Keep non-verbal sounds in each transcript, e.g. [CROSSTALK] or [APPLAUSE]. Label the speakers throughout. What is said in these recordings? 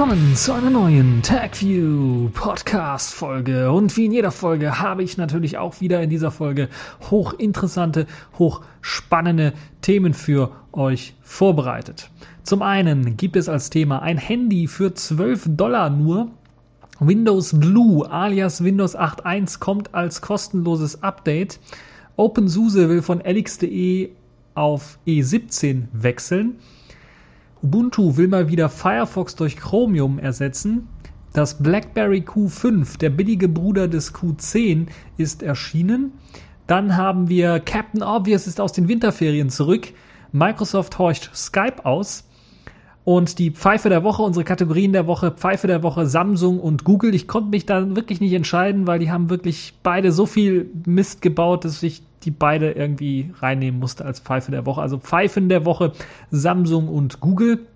Speaker 1: Willkommen zu einer neuen TagView Podcast Folge. Und wie in jeder Folge habe ich natürlich auch wieder in dieser Folge hochinteressante, hochspannende Themen für euch vorbereitet. Zum einen gibt es als Thema ein Handy für 12 Dollar nur. Windows Blue alias Windows 8.1 kommt als kostenloses Update. OpenSUSE will von LX.de auf E17 wechseln. Ubuntu will mal wieder Firefox durch Chromium ersetzen. Das BlackBerry Q5, der billige Bruder des Q10, ist erschienen. Dann haben wir Captain Obvious ist aus den Winterferien zurück. Microsoft horcht Skype aus. Und die Pfeife der Woche, unsere Kategorien der Woche, Pfeife der Woche, Samsung und Google. Ich konnte mich da wirklich nicht entscheiden, weil die haben wirklich beide so viel Mist gebaut, dass ich die beide irgendwie reinnehmen musste als Pfeife der Woche. Also Pfeifen der Woche, Samsung und Google.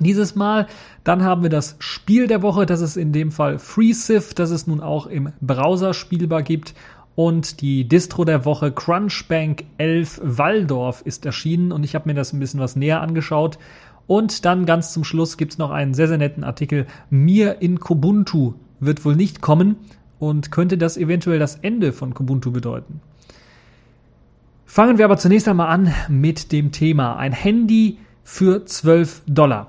Speaker 1: Dieses Mal. Dann haben wir das Spiel der Woche. Das ist in dem Fall FreeSIF, das es nun auch im Browser spielbar gibt. Und die Distro der Woche Crunchbank 11 Waldorf ist erschienen und ich habe mir das ein bisschen was näher angeschaut. Und dann ganz zum Schluss gibt's noch einen sehr, sehr netten Artikel. Mir in Kubuntu wird wohl nicht kommen und könnte das eventuell das Ende von Kubuntu bedeuten. Fangen wir aber zunächst einmal an mit dem Thema. Ein Handy für 12 Dollar.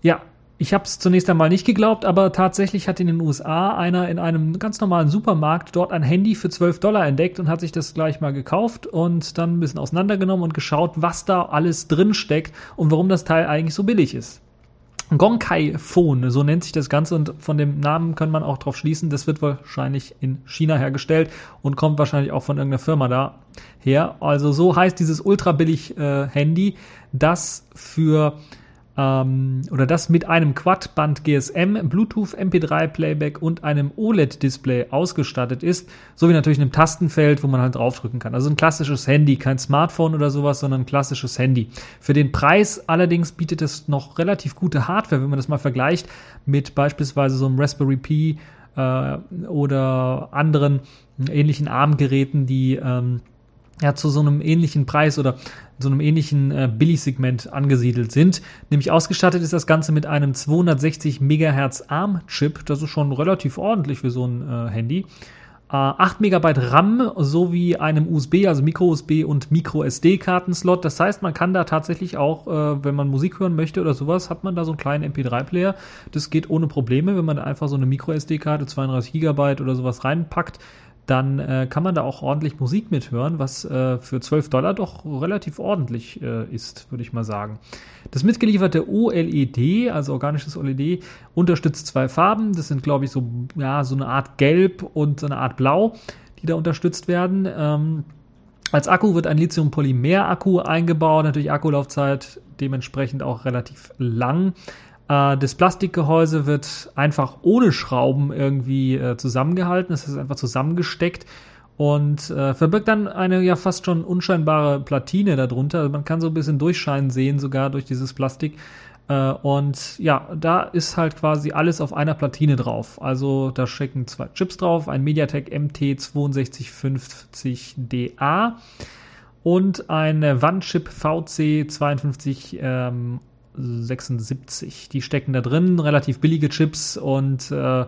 Speaker 1: Ja, ich habe es zunächst einmal nicht geglaubt, aber tatsächlich hat in den USA einer in einem ganz normalen Supermarkt dort ein Handy für 12 Dollar entdeckt und hat sich das gleich mal gekauft und dann ein bisschen auseinandergenommen und geschaut, was da alles drin steckt und warum das Teil eigentlich so billig ist. Gonkai Phone, so nennt sich das Ganze und von dem Namen kann man auch drauf schließen, das wird wahrscheinlich in China hergestellt und kommt wahrscheinlich auch von irgendeiner Firma da her. Also so heißt dieses ultra billig äh, Handy, das für ähm, oder das mit einem Quad-Band GSM, Bluetooth, MP3 Playback und einem OLED-Display ausgestattet ist, sowie natürlich einem Tastenfeld, wo man halt draufdrücken kann. Also ein klassisches Handy, kein Smartphone oder sowas, sondern ein klassisches Handy. Für den Preis allerdings bietet es noch relativ gute Hardware, wenn man das mal vergleicht mit beispielsweise so einem Raspberry Pi äh, oder anderen ähnlichen ARM-Geräten, die ähm, ja, zu so einem ähnlichen Preis oder so einem ähnlichen äh, Billigsegment angesiedelt sind. Nämlich ausgestattet ist das Ganze mit einem 260 MHz ARM-Chip. Das ist schon relativ ordentlich für so ein äh, Handy. Äh, 8 MB RAM sowie einem USB, also Micro-USB und Micro-SD-Kartenslot. Das heißt, man kann da tatsächlich auch, äh, wenn man Musik hören möchte oder sowas, hat man da so einen kleinen MP3-Player. Das geht ohne Probleme, wenn man einfach so eine Micro-SD-Karte, 32 GB oder sowas reinpackt dann äh, kann man da auch ordentlich Musik mithören, was äh, für 12 Dollar doch relativ ordentlich äh, ist, würde ich mal sagen. Das mitgelieferte OLED, also organisches OLED, unterstützt zwei Farben. Das sind, glaube ich, so, ja, so eine Art Gelb und so eine Art Blau, die da unterstützt werden. Ähm, als Akku wird ein Lithium-Polymer-Akku eingebaut, natürlich Akkulaufzeit dementsprechend auch relativ lang. Äh, das Plastikgehäuse wird einfach ohne Schrauben irgendwie äh, zusammengehalten. Es ist einfach zusammengesteckt und äh, verbirgt dann eine ja fast schon unscheinbare Platine darunter. Also man kann so ein bisschen Durchscheinen sehen, sogar durch dieses Plastik. Und ja, da ist halt quasi alles auf einer Platine drauf. Also da stecken zwei Chips drauf, ein MediaTek MT6250DA und ein Wandchip VC52 ähm, 76. Die stecken da drin, relativ billige Chips und äh,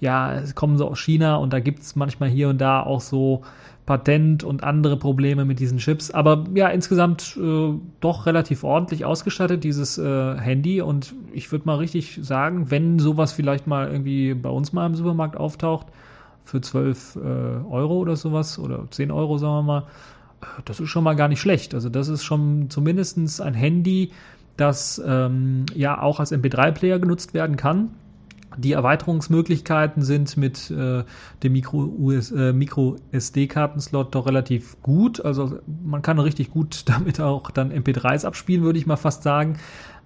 Speaker 1: ja, kommen so aus China und da gibt's manchmal hier und da auch so Patent und andere Probleme mit diesen Chips. Aber ja, insgesamt äh, doch relativ ordentlich ausgestattet, dieses äh, Handy. Und ich würde mal richtig sagen, wenn sowas vielleicht mal irgendwie bei uns mal im Supermarkt auftaucht, für 12 äh, Euro oder sowas, oder 10 Euro, sagen wir mal, äh, das ist schon mal gar nicht schlecht. Also das ist schon zumindestens ein Handy, das ähm, ja auch als MP3-Player genutzt werden kann. Die Erweiterungsmöglichkeiten sind mit äh, dem Micro-SD-Kartenslot äh, Micro doch relativ gut. Also man kann richtig gut [LAUGHS] damit auch dann MP3s abspielen, würde ich mal fast sagen.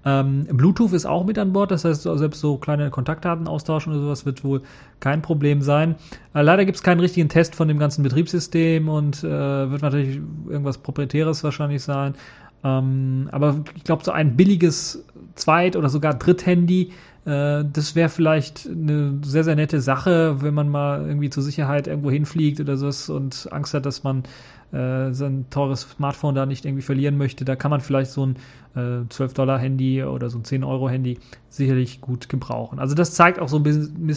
Speaker 1: Ähm, Bluetooth ist auch mit an Bord, das heißt, selbst so kleine Kontaktdaten austauschen oder sowas wird wohl kein Problem sein. Äh, leider gibt es keinen richtigen Test von dem ganzen Betriebssystem und äh, wird natürlich irgendwas Proprietäres wahrscheinlich sein. Ähm, aber ich glaube, so ein billiges Zweit- oder sogar Dritthandy, äh, das wäre vielleicht eine sehr, sehr nette Sache, wenn man mal irgendwie zur Sicherheit irgendwo hinfliegt oder so und Angst hat, dass man äh, sein teures Smartphone da nicht irgendwie verlieren möchte. Da kann man vielleicht so ein äh, 12-Dollar-Handy oder so ein 10-Euro-Handy sicherlich gut gebrauchen. Also das zeigt auch so ein bisschen,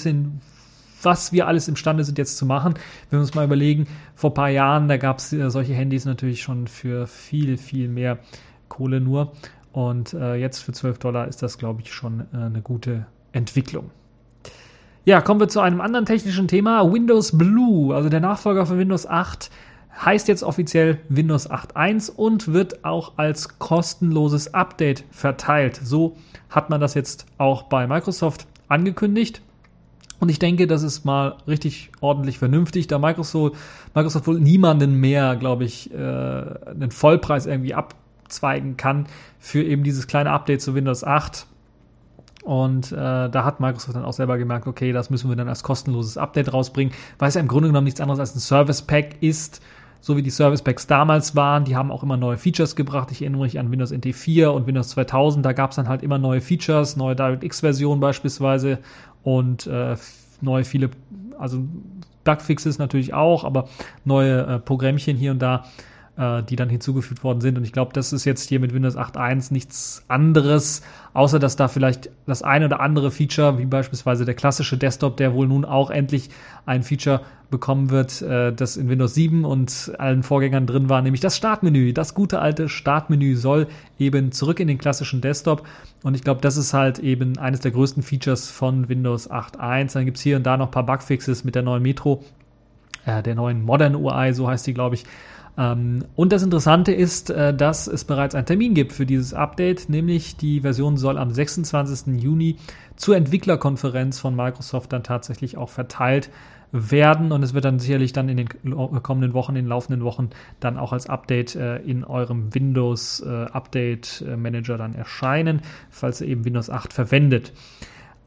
Speaker 1: was wir alles imstande sind jetzt zu machen. Wenn wir uns mal überlegen, vor ein paar Jahren, da gab es äh, solche Handys natürlich schon für viel, viel mehr Kohle nur. Und äh, jetzt für 12 Dollar ist das, glaube ich, schon äh, eine gute Entwicklung. Ja, kommen wir zu einem anderen technischen Thema. Windows Blue, also der Nachfolger von Windows 8, heißt jetzt offiziell Windows 8.1 und wird auch als kostenloses Update verteilt. So hat man das jetzt auch bei Microsoft angekündigt. Und ich denke, das ist mal richtig ordentlich vernünftig, da Microsoft, Microsoft wohl niemanden mehr, glaube ich, äh, einen Vollpreis irgendwie ab abzweigen kann für eben dieses kleine Update zu Windows 8. Und äh, da hat Microsoft dann auch selber gemerkt, okay, das müssen wir dann als kostenloses Update rausbringen, weil es ja im Grunde genommen nichts anderes als ein Service Pack ist, so wie die Service Packs damals waren. Die haben auch immer neue Features gebracht. Ich erinnere mich an Windows NT 4 und Windows 2000. Da gab es dann halt immer neue Features, neue DirectX-Versionen beispielsweise und äh, neue viele, also Bugfixes natürlich auch, aber neue äh, Programmchen hier und da äh, die dann hinzugefügt worden sind. Und ich glaube, das ist jetzt hier mit Windows 8.1 nichts anderes, außer dass da vielleicht das eine oder andere Feature, wie beispielsweise der klassische Desktop, der wohl nun auch endlich ein Feature bekommen wird, äh, das in Windows 7 und allen Vorgängern drin war, nämlich das Startmenü. Das gute alte Startmenü soll eben zurück in den klassischen Desktop. Und ich glaube, das ist halt eben eines der größten Features von Windows 8.1. Dann gibt es hier und da noch ein paar Bugfixes mit der neuen Metro, äh, der neuen Modern UI, so heißt die, glaube ich. Ähm, und das Interessante ist, äh, dass es bereits einen Termin gibt für dieses Update, nämlich die Version soll am 26. Juni zur Entwicklerkonferenz von Microsoft dann tatsächlich auch verteilt werden und es wird dann sicherlich dann in den kommenden Wochen, in den laufenden Wochen dann auch als Update äh, in eurem Windows äh, Update Manager dann erscheinen, falls ihr eben Windows 8 verwendet.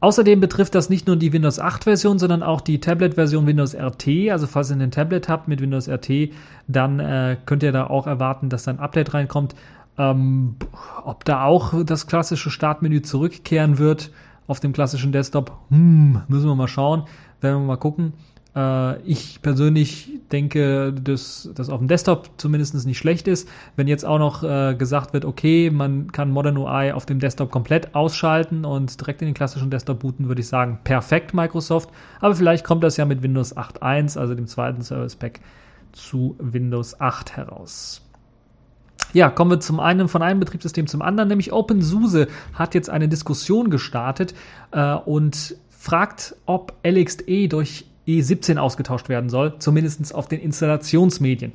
Speaker 1: Außerdem betrifft das nicht nur die Windows 8 Version, sondern auch die Tablet Version Windows RT. Also falls ihr ein Tablet habt mit Windows RT, dann äh, könnt ihr da auch erwarten, dass da ein Update reinkommt. Ähm, ob da auch das klassische Startmenü zurückkehren wird auf dem klassischen Desktop, hm, müssen wir mal schauen. Werden wir mal gucken. Äh, ich persönlich denke, dass das auf dem Desktop zumindest nicht schlecht ist. Wenn jetzt auch noch äh, gesagt wird, okay, man kann Modern UI auf dem Desktop komplett ausschalten und direkt in den klassischen Desktop booten, würde ich sagen, perfekt Microsoft. Aber vielleicht kommt das ja mit Windows 8.1, also dem zweiten Service Pack, zu Windows 8 heraus. Ja, kommen wir zum einen von einem Betriebssystem zum anderen, nämlich OpenSUSE hat jetzt eine Diskussion gestartet äh, und fragt, ob LXDE durch E17 ausgetauscht werden soll, zumindest auf den Installationsmedien.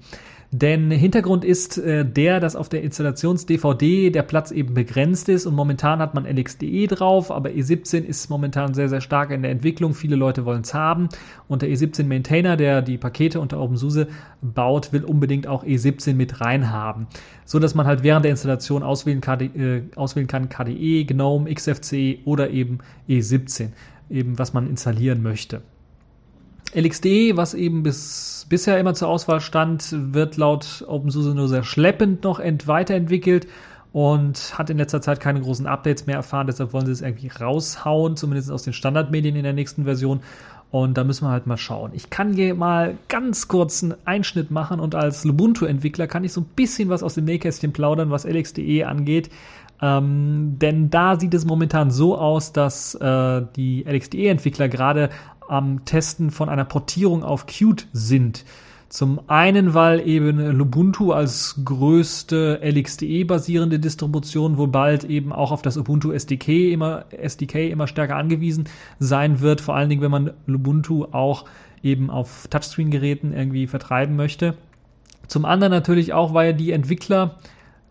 Speaker 1: Denn Hintergrund ist äh, der, dass auf der Installations-DVD der Platz eben begrenzt ist und momentan hat man LXDE drauf, aber E17 ist momentan sehr, sehr stark in der Entwicklung. Viele Leute wollen es haben und der E17 Maintainer, der die Pakete unter OpenSUSE baut, will unbedingt auch E17 mit reinhaben, so dass man halt während der Installation auswählen, KD, äh, auswählen kann KDE, GNOME, XFCE oder eben E17, eben was man installieren möchte. LXD, was eben bis bisher immer zur Auswahl stand, wird laut OpenSUSE nur sehr schleppend noch ent weiterentwickelt und hat in letzter Zeit keine großen Updates mehr erfahren. Deshalb wollen sie es irgendwie raushauen, zumindest aus den Standardmedien in der nächsten Version. Und da müssen wir halt mal schauen. Ich kann hier mal ganz kurz einen Einschnitt machen und als Lubuntu-Entwickler kann ich so ein bisschen was aus dem Nähkästchen plaudern, was LXDE angeht. Ähm, denn da sieht es momentan so aus, dass äh, die LXDE-Entwickler gerade am Testen von einer Portierung auf Qt sind. Zum einen, weil eben Lubuntu als größte LXDE-basierende Distribution wohl bald eben auch auf das Ubuntu SDK immer, SDK immer stärker angewiesen sein wird. Vor allen Dingen, wenn man Lubuntu auch eben auf Touchscreen-Geräten irgendwie vertreiben möchte. Zum anderen natürlich auch, weil die Entwickler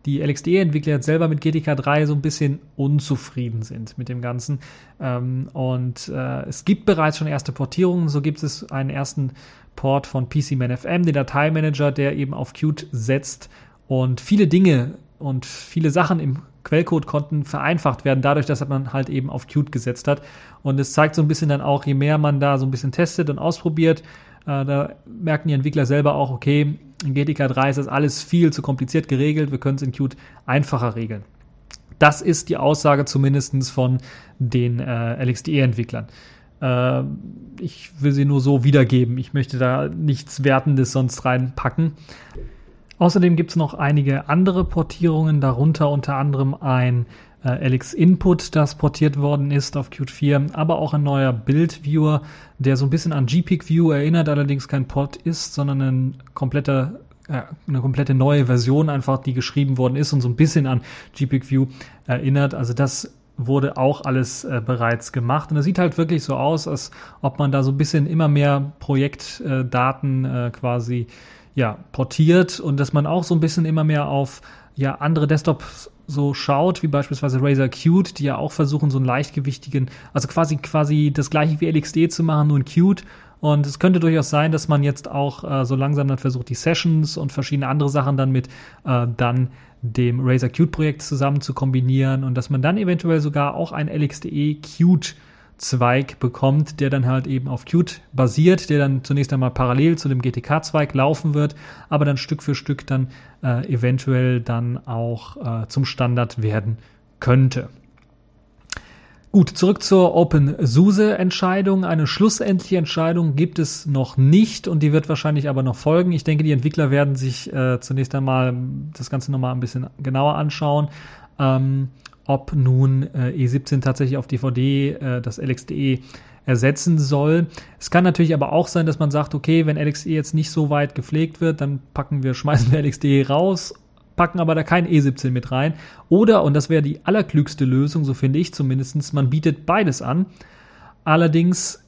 Speaker 1: die LXD-Entwickler jetzt selber mit GTK 3 so ein bisschen unzufrieden sind mit dem Ganzen. Ähm, und äh, es gibt bereits schon erste Portierungen. So gibt es einen ersten Port von PCManFM, den Dateimanager, der eben auf Qt setzt und viele Dinge und viele Sachen im Quellcode konnten vereinfacht werden, dadurch, dass man halt eben auf Qt gesetzt hat. Und es zeigt so ein bisschen dann auch, je mehr man da so ein bisschen testet und ausprobiert, da merken die Entwickler selber auch, okay, in GTK 3 ist das alles viel zu kompliziert geregelt, wir können es in Qt einfacher regeln. Das ist die Aussage zumindest von den äh, LXDE-Entwicklern. Äh, ich will sie nur so wiedergeben. Ich möchte da nichts Wertendes sonst reinpacken. Außerdem gibt es noch einige andere Portierungen, darunter unter anderem ein äh, LX Input, das portiert worden ist auf Qt 4, aber auch ein neuer Build-Viewer, der so ein bisschen an GPIC View erinnert, allerdings kein Port ist, sondern ein kompletter eine komplette neue Version einfach, die geschrieben worden ist und so ein bisschen an GPIC View erinnert. Also das wurde auch alles äh, bereits gemacht. Und es sieht halt wirklich so aus, als ob man da so ein bisschen immer mehr Projektdaten äh, quasi ja, portiert und dass man auch so ein bisschen immer mehr auf ja, andere Desktops so schaut, wie beispielsweise Razer Qt, die ja auch versuchen, so einen leichtgewichtigen, also quasi quasi das gleiche wie LXD zu machen, nur in Qt. Und es könnte durchaus sein, dass man jetzt auch äh, so langsam dann versucht, die Sessions und verschiedene andere Sachen dann mit äh, dann dem Razer Qt Projekt zusammen zu kombinieren und dass man dann eventuell sogar auch ein LXDE Qt Zweig bekommt, der dann halt eben auf Qt basiert, der dann zunächst einmal parallel zu dem GTK-Zweig laufen wird, aber dann Stück für Stück dann äh, eventuell dann auch äh, zum Standard werden könnte. Gut, zurück zur OpenSUSE-Entscheidung. Eine schlussendliche Entscheidung gibt es noch nicht und die wird wahrscheinlich aber noch folgen. Ich denke, die Entwickler werden sich äh, zunächst einmal das Ganze nochmal ein bisschen genauer anschauen, ähm, ob nun äh, E17 tatsächlich auf DVD äh, das LXDE ersetzen soll. Es kann natürlich aber auch sein, dass man sagt, okay, wenn LXDE jetzt nicht so weit gepflegt wird, dann packen wir, [LAUGHS] schmeißen wir LXDE raus packen aber da kein E17 mit rein. Oder, und das wäre die allerklügste Lösung, so finde ich zumindest, man bietet beides an. Allerdings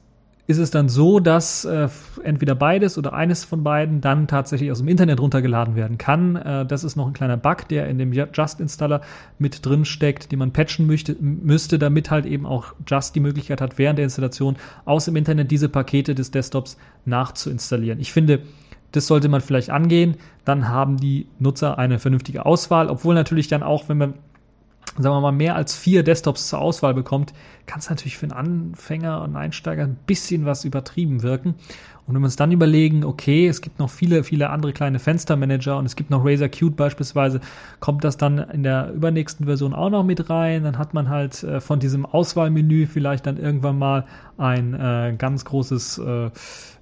Speaker 1: ist es dann so, dass äh, entweder beides oder eines von beiden dann tatsächlich aus dem Internet runtergeladen werden kann. Äh, das ist noch ein kleiner Bug, der in dem Just-Installer mit drin steckt, den man patchen möchte, müsste, damit halt eben auch Just die Möglichkeit hat, während der Installation aus dem Internet diese Pakete des Desktops nachzuinstallieren. Ich finde, das sollte man vielleicht angehen. Dann haben die Nutzer eine vernünftige Auswahl, obwohl natürlich dann auch, wenn man sagen wir mal, mehr als vier Desktops zur Auswahl bekommt, kann es natürlich für einen Anfänger und Einsteiger ein bisschen was übertrieben wirken. Und wenn wir uns dann überlegen, okay, es gibt noch viele, viele andere kleine Fenstermanager und es gibt noch Razer Qt beispielsweise, kommt das dann in der übernächsten Version auch noch mit rein, dann hat man halt äh, von diesem Auswahlmenü vielleicht dann irgendwann mal ein äh, ganz großes, äh,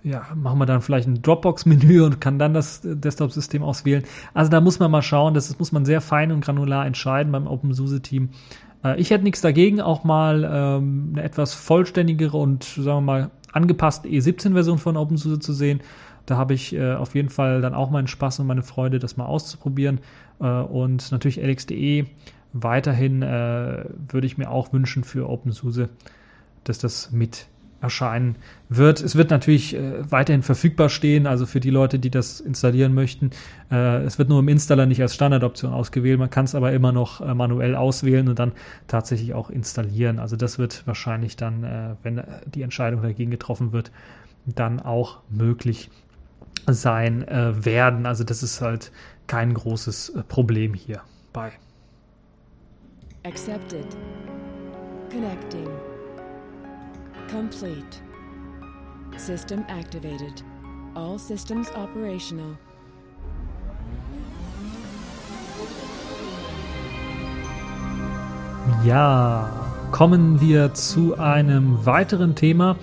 Speaker 1: ja, machen wir dann vielleicht ein Dropbox-Menü [LAUGHS] und kann dann das Desktop-System auswählen. Also da muss man mal schauen, das, das muss man sehr fein und granular entscheiden beim OpenSUSE-Team. Äh, ich hätte nichts dagegen, auch mal ähm, eine etwas vollständigere und, sagen wir mal, angepasste E17-Version von OpenSUSE zu sehen. Da habe ich äh, auf jeden Fall dann auch meinen Spaß und meine Freude, das mal auszuprobieren. Äh, und natürlich LXDE weiterhin äh, würde ich mir auch wünschen für OpenSUSE, dass das mit erscheinen wird. Es wird natürlich äh, weiterhin verfügbar stehen, also für die Leute, die das installieren möchten. Äh, es wird nur im Installer nicht als Standardoption ausgewählt, man kann es aber immer noch äh, manuell auswählen und dann tatsächlich auch installieren. Also das wird wahrscheinlich dann, äh, wenn die Entscheidung dagegen getroffen wird, dann auch möglich sein äh, werden. Also das ist halt kein großes äh, Problem hier bei. Accepted. Connecting. Complete. System activated. All systems operational. Ja, kommen wir zu einem weiteren Thema,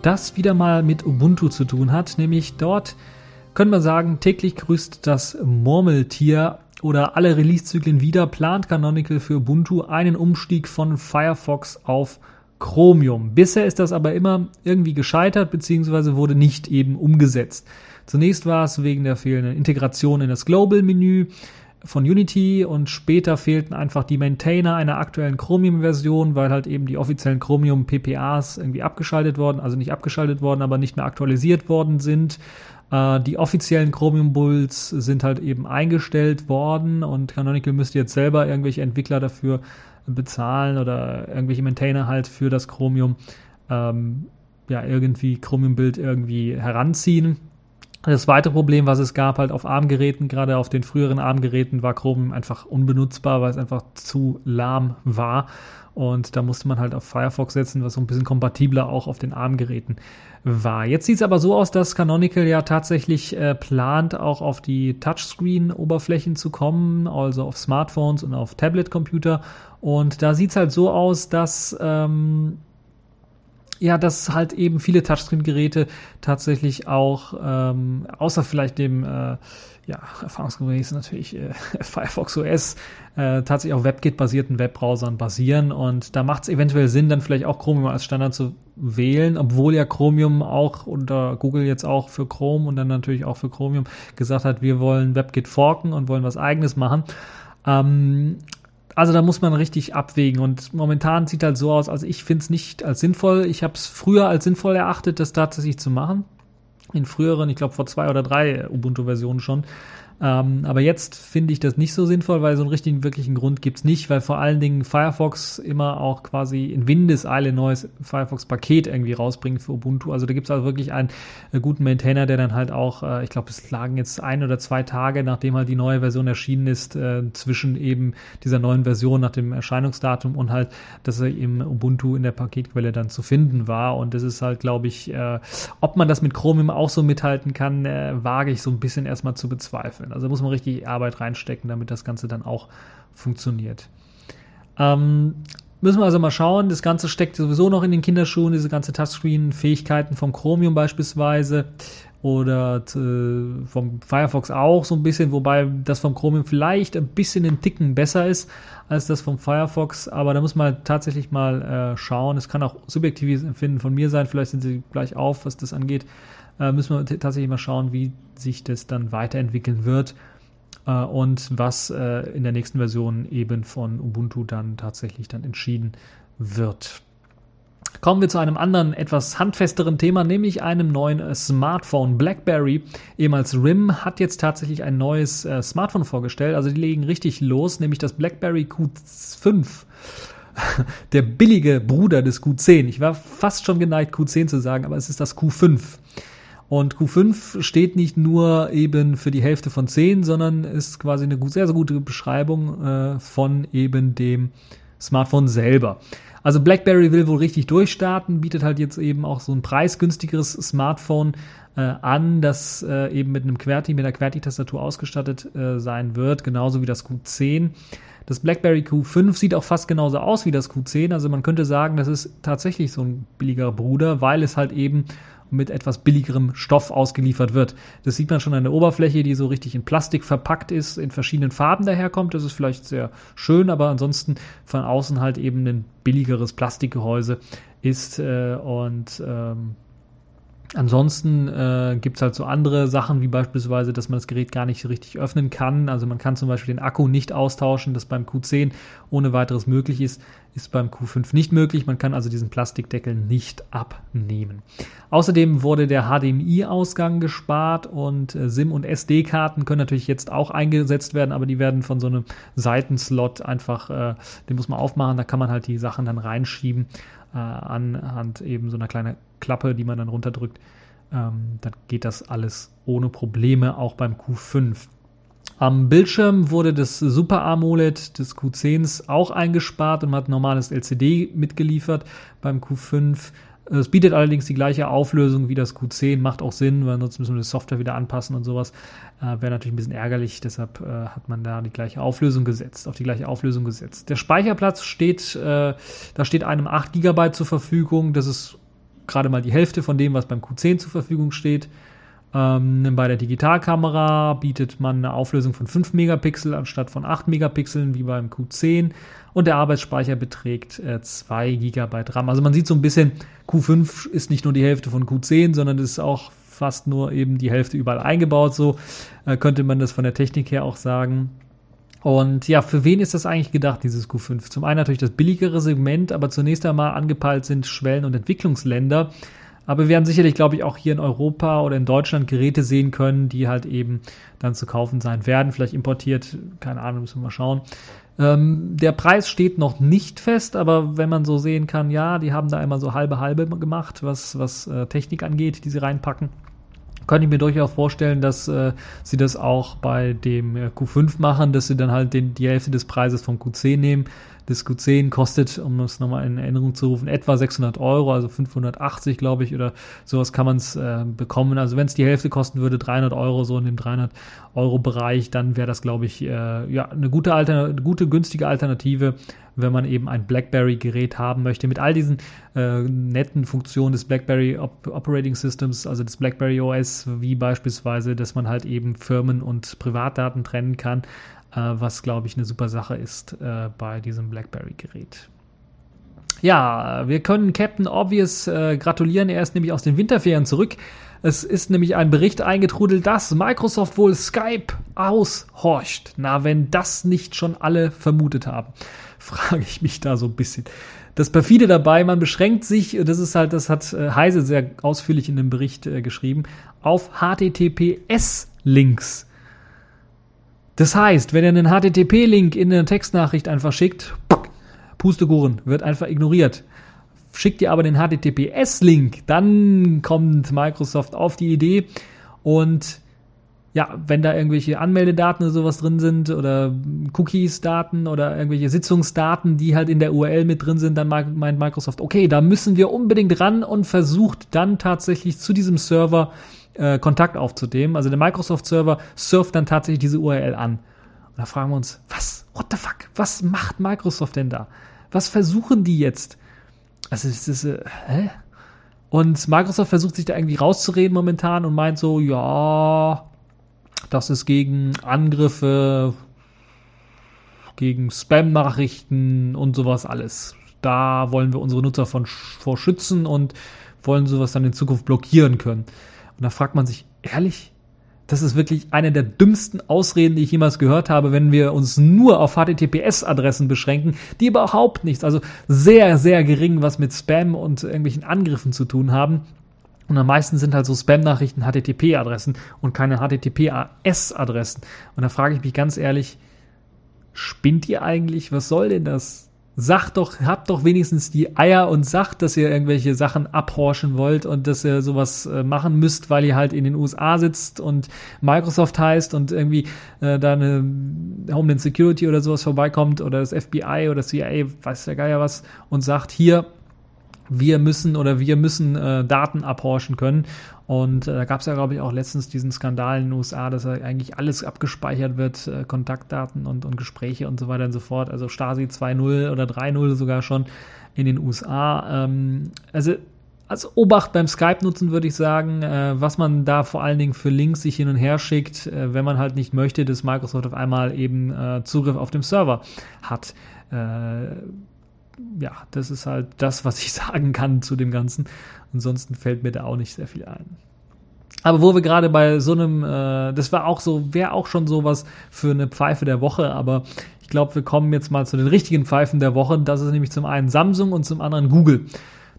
Speaker 1: das wieder mal mit Ubuntu zu tun hat, nämlich dort können wir sagen, täglich grüßt das Murmeltier oder alle Release-Zyklen wieder, plant Canonical für Ubuntu einen Umstieg von Firefox auf Ubuntu. Chromium. Bisher ist das aber immer irgendwie gescheitert beziehungsweise wurde nicht eben umgesetzt. Zunächst war es wegen der fehlenden Integration in das Global-Menü von Unity und später fehlten einfach die Maintainer einer aktuellen Chromium-Version, weil halt eben die offiziellen Chromium-PPAs irgendwie abgeschaltet worden, also nicht abgeschaltet worden, aber nicht mehr aktualisiert worden sind. Äh, die offiziellen Chromium Bulls sind halt eben eingestellt worden und Canonical müsste jetzt selber irgendwelche Entwickler dafür bezahlen oder irgendwelche Maintainer halt für das Chromium ähm, ja irgendwie Chromium-Bild irgendwie heranziehen. Das zweite Problem, was es gab, halt auf ARM-Geräten, gerade auf den früheren ARM-Geräten, war Chromium einfach unbenutzbar, weil es einfach zu lahm war. Und da musste man halt auf Firefox setzen, was so ein bisschen kompatibler auch auf den ARM-Geräten war. Jetzt sieht es aber so aus, dass Canonical ja tatsächlich äh, plant, auch auf die Touchscreen-Oberflächen zu kommen, also auf Smartphones und auf Tablet-Computer. Und da sieht es halt so aus, dass ähm, ja, dass halt eben viele Touchscreen-Geräte tatsächlich auch, ähm, außer vielleicht dem, äh, ja, erfahrungsgemäß natürlich äh, [LAUGHS] Firefox OS, äh, tatsächlich auf WebKit-basierten Webbrowsern basieren. Und da macht es eventuell Sinn, dann vielleicht auch Chromium als Standard zu wählen, obwohl ja Chromium auch unter Google jetzt auch für Chrome und dann natürlich auch für Chromium gesagt hat, wir wollen WebKit forken und wollen was eigenes machen. Ähm, also da muss man richtig abwägen und momentan sieht halt so aus, also ich finde es nicht als sinnvoll. Ich habe es früher als sinnvoll erachtet, das tatsächlich zu machen. In früheren, ich glaube vor zwei oder drei Ubuntu-Versionen schon. Ähm, aber jetzt finde ich das nicht so sinnvoll, weil so einen richtigen, wirklichen Grund gibt's nicht, weil vor allen Dingen Firefox immer auch quasi in Windeseile neues Firefox-Paket irgendwie rausbringt für Ubuntu. Also da gibt's also wirklich einen äh, guten Maintainer, der dann halt auch, äh, ich glaube, es lagen jetzt ein oder zwei Tage, nachdem halt die neue Version erschienen ist, äh, zwischen eben dieser neuen Version nach dem Erscheinungsdatum und halt, dass er im Ubuntu in der Paketquelle dann zu finden war. Und das ist halt, glaube ich, äh, ob man das mit Chromium auch so mithalten kann, äh, wage ich so ein bisschen erstmal zu bezweifeln können. Also muss man richtig Arbeit reinstecken, damit das Ganze dann auch funktioniert. Ähm, müssen wir also mal schauen. Das Ganze steckt sowieso noch in den Kinderschuhen, diese ganze Touchscreen-Fähigkeiten vom Chromium beispielsweise oder äh, vom Firefox auch so ein bisschen, wobei das vom Chromium vielleicht ein bisschen einen Ticken besser ist als das vom Firefox, aber da muss man tatsächlich mal äh, schauen. Es kann auch subjektives Empfinden von mir sein, vielleicht sind sie gleich auf, was das angeht äh, müssen wir tatsächlich mal schauen, wie sich das dann weiterentwickeln wird äh, und was äh, in der nächsten Version eben von Ubuntu dann tatsächlich dann entschieden wird. Kommen wir zu einem anderen, etwas handfesteren Thema, nämlich einem neuen Smartphone. BlackBerry, ehemals RIM, hat jetzt tatsächlich ein neues äh, Smartphone vorgestellt. Also die legen richtig los, nämlich das BlackBerry Q5 [LAUGHS] der billige Bruder des Q10. Ich war fast schon geneigt, Q10 zu sagen, aber es ist das Q5. Und Q5 steht nicht nur eben für die Hälfte von 10, sondern ist quasi eine sehr, sehr gute Beschreibung äh, von eben dem Smartphone selber. Also BlackBerry will wohl richtig durchstarten, bietet halt jetzt eben auch so ein preisgünstigeres Smartphone äh, an, das äh, eben mit einem QWERTY, mit einer QWERTY-Tastatur ausgestattet äh, sein wird, genauso wie das Q10. Das BlackBerry Q5 sieht auch fast genauso aus wie das Q10. Also man könnte sagen, das ist tatsächlich so ein billiger Bruder, weil es halt eben mit etwas billigerem Stoff ausgeliefert wird. Das sieht man schon an der Oberfläche, die so richtig in Plastik verpackt ist, in verschiedenen Farben daherkommt. Das ist vielleicht sehr schön, aber ansonsten von außen halt eben ein billigeres Plastikgehäuse ist äh, und ähm, Ansonsten äh, gibt halt so andere Sachen, wie beispielsweise, dass man das Gerät gar nicht richtig öffnen kann. Also man kann zum Beispiel den Akku nicht austauschen, das beim Q10 ohne weiteres möglich ist, ist beim Q5 nicht möglich. Man kann also diesen Plastikdeckel nicht abnehmen. Außerdem wurde der HDMI-Ausgang gespart und äh, SIM- und SD-Karten können natürlich jetzt auch eingesetzt werden, aber die werden von so einem Seitenslot einfach, äh, den muss man aufmachen, da kann man halt die Sachen dann reinschieben äh, anhand eben so einer kleinen Klappe, die man dann runterdrückt. Ähm, dann geht das alles ohne Probleme, auch beim Q5. Am Bildschirm wurde das Super AMOLED des Q10s auch eingespart und man hat normales LCD mitgeliefert beim Q5. Es bietet allerdings die gleiche Auflösung wie das Q10, macht auch Sinn, weil sonst müssen wir die Software wieder anpassen und sowas. Äh, Wäre natürlich ein bisschen ärgerlich, deshalb äh, hat man da die gleiche Auflösung gesetzt, auf die gleiche Auflösung gesetzt. Der Speicherplatz steht, äh, da steht einem 8 GB zur Verfügung. Das ist gerade mal die Hälfte von dem, was beim Q10 zur Verfügung steht. Ähm, bei der Digitalkamera bietet man eine Auflösung von 5 Megapixel anstatt von 8 Megapixeln wie beim Q10 und der Arbeitsspeicher beträgt äh, 2 GB RAM. Also man sieht so ein bisschen, Q5 ist nicht nur die Hälfte von Q10, sondern ist auch fast nur eben die Hälfte überall eingebaut. So äh, könnte man das von der Technik her auch sagen. Und ja, für wen ist das eigentlich gedacht, dieses Q5? Zum einen natürlich das billigere Segment, aber zunächst einmal angepeilt sind Schwellen- und Entwicklungsländer. Aber wir werden sicherlich, glaube ich, auch hier in Europa oder in Deutschland Geräte sehen können, die halt eben dann zu kaufen sein werden. Vielleicht importiert, keine Ahnung, müssen wir mal schauen. Ähm, der Preis steht noch nicht fest, aber wenn man so sehen kann, ja, die haben da immer so halbe halbe gemacht, was, was äh, Technik angeht, die sie reinpacken Könnte ich mir durchaus vorstellen, dass äh, sie das auch bei dem äh, Q5 machen, dass sie dann halt den, die Hälfte des Preises vom Q10 nehmen. Das Q10 kostet, um das nochmal in Erinnerung zu rufen, etwa 600 Euro, also 580, glaube ich, oder sowas kann man es äh, bekommen. Also wenn es die Hälfte kosten würde, 300 Euro, so in dem 300 Euro Bereich, dann wäre das, glaube ich, äh, ja, eine gute, Altern gute, günstige Alternative wenn man eben ein BlackBerry-Gerät haben möchte, mit all diesen äh, netten Funktionen des BlackBerry Op Operating Systems, also des BlackBerry OS, wie beispielsweise, dass man halt eben Firmen- und Privatdaten trennen kann, was, glaube ich, eine super Sache ist äh, bei diesem BlackBerry-Gerät. Ja, wir können Captain Obvious äh, gratulieren. Er ist nämlich aus den Winterferien zurück. Es ist nämlich ein Bericht eingetrudelt, dass Microsoft wohl Skype aushorcht. Na, wenn das nicht schon alle vermutet haben [LAUGHS] frage ich mich da so ein bisschen. Das perfide dabei, man beschränkt sich, das ist halt, das hat äh, Heise sehr ausführlich in dem Bericht äh, geschrieben, auf HTTPS-Links. Das heißt, wenn ihr einen HTTP-Link in eine Textnachricht einfach schickt, Pustekuchen, wird einfach ignoriert. Schickt ihr aber den HTTPS-Link, dann kommt Microsoft auf die Idee und ja, wenn da irgendwelche Anmeldedaten oder sowas drin sind oder Cookies-Daten oder irgendwelche Sitzungsdaten, die halt in der URL mit drin sind, dann meint Microsoft, okay, da müssen wir unbedingt ran und versucht dann tatsächlich zu diesem Server äh, Kontakt aufzunehmen. Also der Microsoft-Server surft dann tatsächlich diese URL an. Und da fragen wir uns, was, what the fuck, was macht Microsoft denn da? Was versuchen die jetzt? Also es ist, äh, hä? Und Microsoft versucht sich da irgendwie rauszureden momentan und meint so, ja, das ist gegen Angriffe, gegen Spam-Nachrichten und sowas alles. Da wollen wir unsere Nutzer von, vor schützen und wollen sowas dann in Zukunft blockieren können. Und da fragt man sich, ehrlich? Das ist wirklich eine der dümmsten Ausreden, die ich jemals gehört habe, wenn wir uns nur auf HTTPS-Adressen beschränken, die überhaupt nichts, also sehr, sehr gering was mit Spam und irgendwelchen Angriffen zu tun haben. Und am meisten sind halt so Spam-Nachrichten HTTP-Adressen und keine HTTPS-Adressen. Und da frage ich mich ganz ehrlich, spinnt ihr eigentlich? Was soll denn das? Sagt doch, habt doch wenigstens die Eier und sagt, dass ihr irgendwelche Sachen abhorchen wollt und dass ihr sowas äh, machen müsst, weil ihr halt in den USA sitzt und Microsoft heißt und irgendwie äh, da eine Homeland Security oder sowas vorbeikommt oder das FBI oder CIA, weiß der Geier was, und sagt, hier, wir müssen oder wir müssen äh, Daten abhorchen können. Und äh, da gab es ja, glaube ich, auch letztens diesen Skandal in den USA, dass eigentlich alles abgespeichert wird, äh, Kontaktdaten und, und Gespräche und so weiter und so fort. Also Stasi 2.0 oder 3.0 sogar schon in den USA. Ähm, also als Obacht beim Skype-Nutzen würde ich sagen, äh, was man da vor allen Dingen für Links sich hin und her schickt, wenn man halt nicht möchte, dass Microsoft auf einmal eben Zugriff auf dem Server hat. Ja, das ist halt das, was ich [LAUGHS] sagen kann zu dem Ganzen. Ansonsten fällt mir da auch nicht sehr viel ein. Aber wo wir gerade bei so einem, äh, das war auch so, wäre auch schon sowas für eine Pfeife der Woche, aber ich glaube, wir kommen jetzt mal zu den richtigen Pfeifen der Woche. Das ist nämlich zum einen Samsung und zum anderen Google.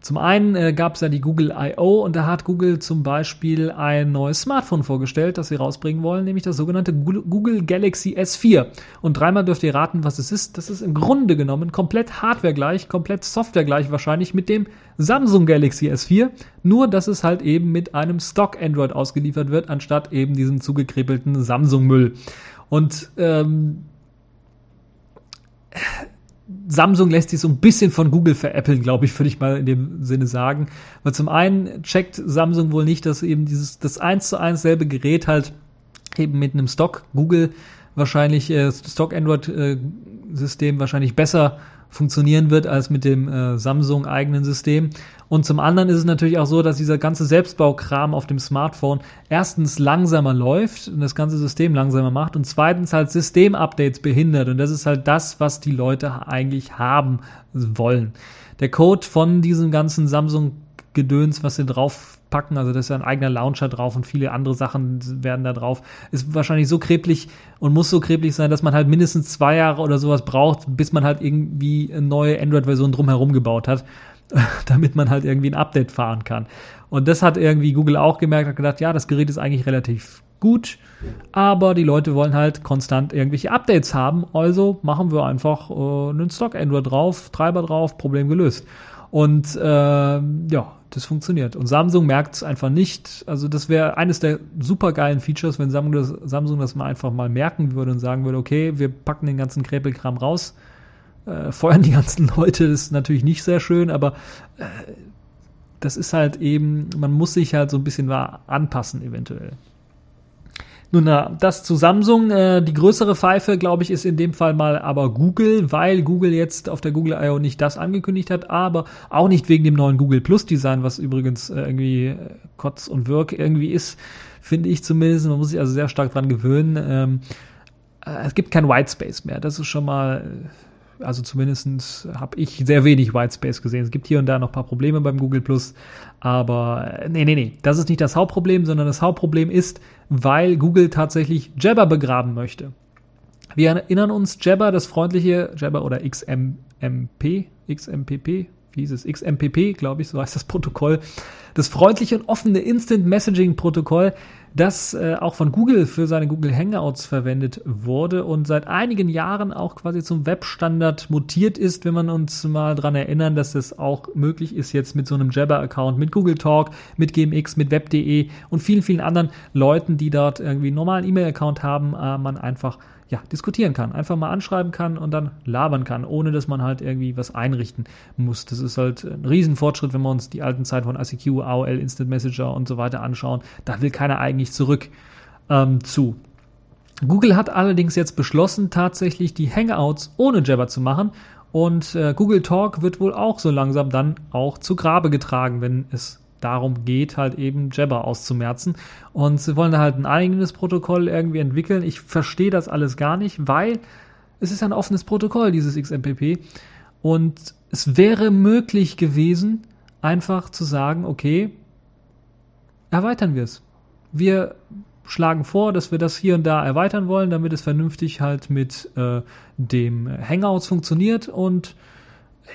Speaker 1: Zum einen äh, gab es ja die Google I.O. und da hat Google zum Beispiel ein neues Smartphone vorgestellt, das sie rausbringen wollen, nämlich das sogenannte Google Galaxy S4. Und dreimal dürft ihr raten, was es ist. Das ist im Grunde genommen komplett hardwaregleich, komplett softwaregleich wahrscheinlich mit dem Samsung Galaxy S4, nur dass es halt eben mit einem Stock Android ausgeliefert wird, anstatt eben diesem zugekrepelten Samsung-Müll. Und ähm, Samsung lässt sich so ein bisschen von Google veräppeln, glaube ich, würde ich mal in dem Sinne sagen. Weil zum einen checkt Samsung wohl nicht, dass eben dieses, das eins zu eins selbe Gerät halt eben mit einem Stock Google wahrscheinlich, äh, Stock Android äh, System wahrscheinlich besser funktionieren wird als mit dem äh, Samsung eigenen System. Und zum anderen ist es natürlich auch so, dass dieser ganze Selbstbaukram auf dem Smartphone erstens langsamer läuft und das ganze System langsamer macht und zweitens halt Systemupdates behindert. Und das ist halt das, was die Leute eigentlich haben wollen. Der Code von diesem ganzen Samsung Gedöns, was sie draufpacken, also da ist ja ein eigener Launcher drauf und viele andere Sachen werden da drauf, ist wahrscheinlich so kreblich und muss so kreblich sein, dass man halt mindestens zwei Jahre oder sowas braucht, bis man halt irgendwie eine neue Android-Version drumherum gebaut hat. [LAUGHS] damit man halt irgendwie ein Update fahren kann. Und das hat irgendwie Google auch gemerkt, hat gedacht, ja, das Gerät ist eigentlich relativ gut, aber die Leute wollen halt konstant irgendwelche Updates haben, also machen wir einfach äh, einen Stock Android drauf, Treiber drauf, Problem gelöst. Und äh, ja, das funktioniert. Und Samsung merkt es einfach nicht. Also das wäre eines der supergeilen Features, wenn Samsung das, Samsung das mal einfach mal merken würde und sagen würde, okay, wir packen den ganzen Krepelkram raus, äh, feuern die ganzen [LAUGHS] Leute, das ist natürlich nicht sehr schön, aber äh, das ist halt eben, man muss sich halt so ein bisschen anpassen eventuell. Nun, na, das zu Samsung. Äh, die größere Pfeife, glaube ich, ist in dem Fall mal aber Google, weil Google jetzt auf der Google I.O. nicht das angekündigt hat, aber auch nicht wegen dem neuen Google Plus Design, was übrigens äh, irgendwie äh, Kotz und Wirk irgendwie ist, finde ich zumindest. Man muss sich also sehr stark dran gewöhnen. Ähm, äh, es gibt kein Whitespace mehr. Das ist schon mal also zumindest habe ich sehr wenig Whitespace gesehen. Es gibt hier und da noch ein paar Probleme beim Google Plus, aber äh, nee, nee, nee, das ist nicht das Hauptproblem, sondern das Hauptproblem ist, weil Google tatsächlich Jabber begraben möchte. Wir erinnern uns, Jabber, das freundliche Jabber oder XMMP, XMPP, wie hieß es? XMPP, glaube ich, so heißt das Protokoll. Das freundliche und offene Instant Messaging Protokoll, das äh, auch von Google für seine Google Hangouts verwendet wurde und seit einigen Jahren auch quasi zum Webstandard mutiert ist, wenn man uns mal dran erinnern, dass es auch möglich ist jetzt mit so einem Jabber-Account, mit Google Talk, mit GMX, mit Web.de und vielen, vielen anderen Leuten, die dort irgendwie einen normalen E-Mail-Account haben, äh, man einfach ja, diskutieren kann, einfach mal anschreiben kann und dann labern kann, ohne dass man halt irgendwie was einrichten muss. Das ist halt ein Riesenfortschritt, wenn wir uns die alten Zeiten von ICQ, AOL, Instant Messenger und so weiter anschauen. Da will keiner eigentlich zurück ähm, zu. Google hat allerdings jetzt beschlossen, tatsächlich die Hangouts ohne Jabber zu machen und äh, Google Talk wird wohl auch so langsam dann auch zu Grabe getragen, wenn es darum geht, halt eben Jabber auszumerzen. Und sie wollen halt ein eigenes Protokoll irgendwie entwickeln. Ich verstehe das alles gar nicht, weil es ist ein offenes Protokoll, dieses XMPP. Und es wäre möglich gewesen, einfach zu sagen, okay, erweitern wir es. Wir schlagen vor, dass wir das hier und da erweitern wollen, damit es vernünftig halt mit äh, dem Hangouts funktioniert und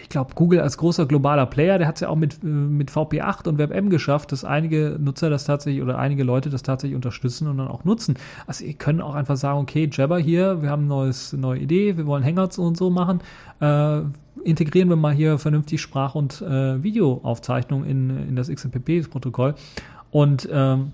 Speaker 1: ich glaube, Google als großer globaler Player, der hat es ja auch mit, äh, mit VP8 und WebM geschafft, dass einige Nutzer das tatsächlich oder einige Leute das tatsächlich unterstützen und dann auch nutzen. Also ihr könnt auch einfach sagen, okay, Jabber hier, wir haben eine neue Idee, wir wollen Hangouts und so machen. Äh, integrieren wir mal hier vernünftig Sprach- und äh, Videoaufzeichnung in, in das XMPP-Protokoll. Und ähm,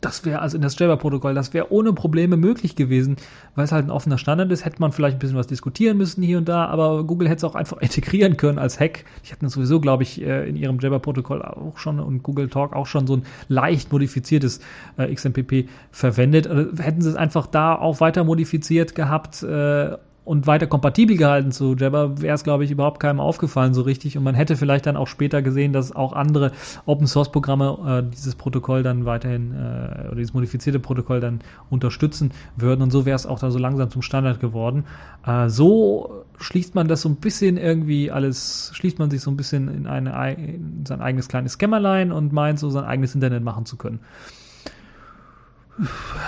Speaker 1: das wäre also in das Jabber-Protokoll, das wäre ohne Probleme möglich gewesen, weil es halt ein offener Standard ist. Hätte man vielleicht ein bisschen was diskutieren müssen hier und da, aber Google hätte es auch einfach [LAUGHS] integrieren können als Hack. Die hatten sowieso, glaube ich, äh, in ihrem Jabber-Protokoll auch schon und Google Talk auch schon so ein leicht modifiziertes äh, XMPP verwendet. Also hätten sie es einfach da auch weiter modifiziert gehabt äh, und weiter kompatibel gehalten zu Jabber, wäre es, glaube ich, überhaupt keinem aufgefallen so richtig. Und man hätte vielleicht dann auch später gesehen, dass auch andere Open-Source-Programme äh, dieses Protokoll dann weiterhin äh, oder dieses modifizierte Protokoll dann unterstützen würden. Und so wäre es auch da so langsam zum Standard geworden. Äh, so schließt man das so ein bisschen irgendwie alles, schließt man sich so ein bisschen in, eine, in sein eigenes kleines Kämmerlein und meint so sein eigenes Internet machen zu können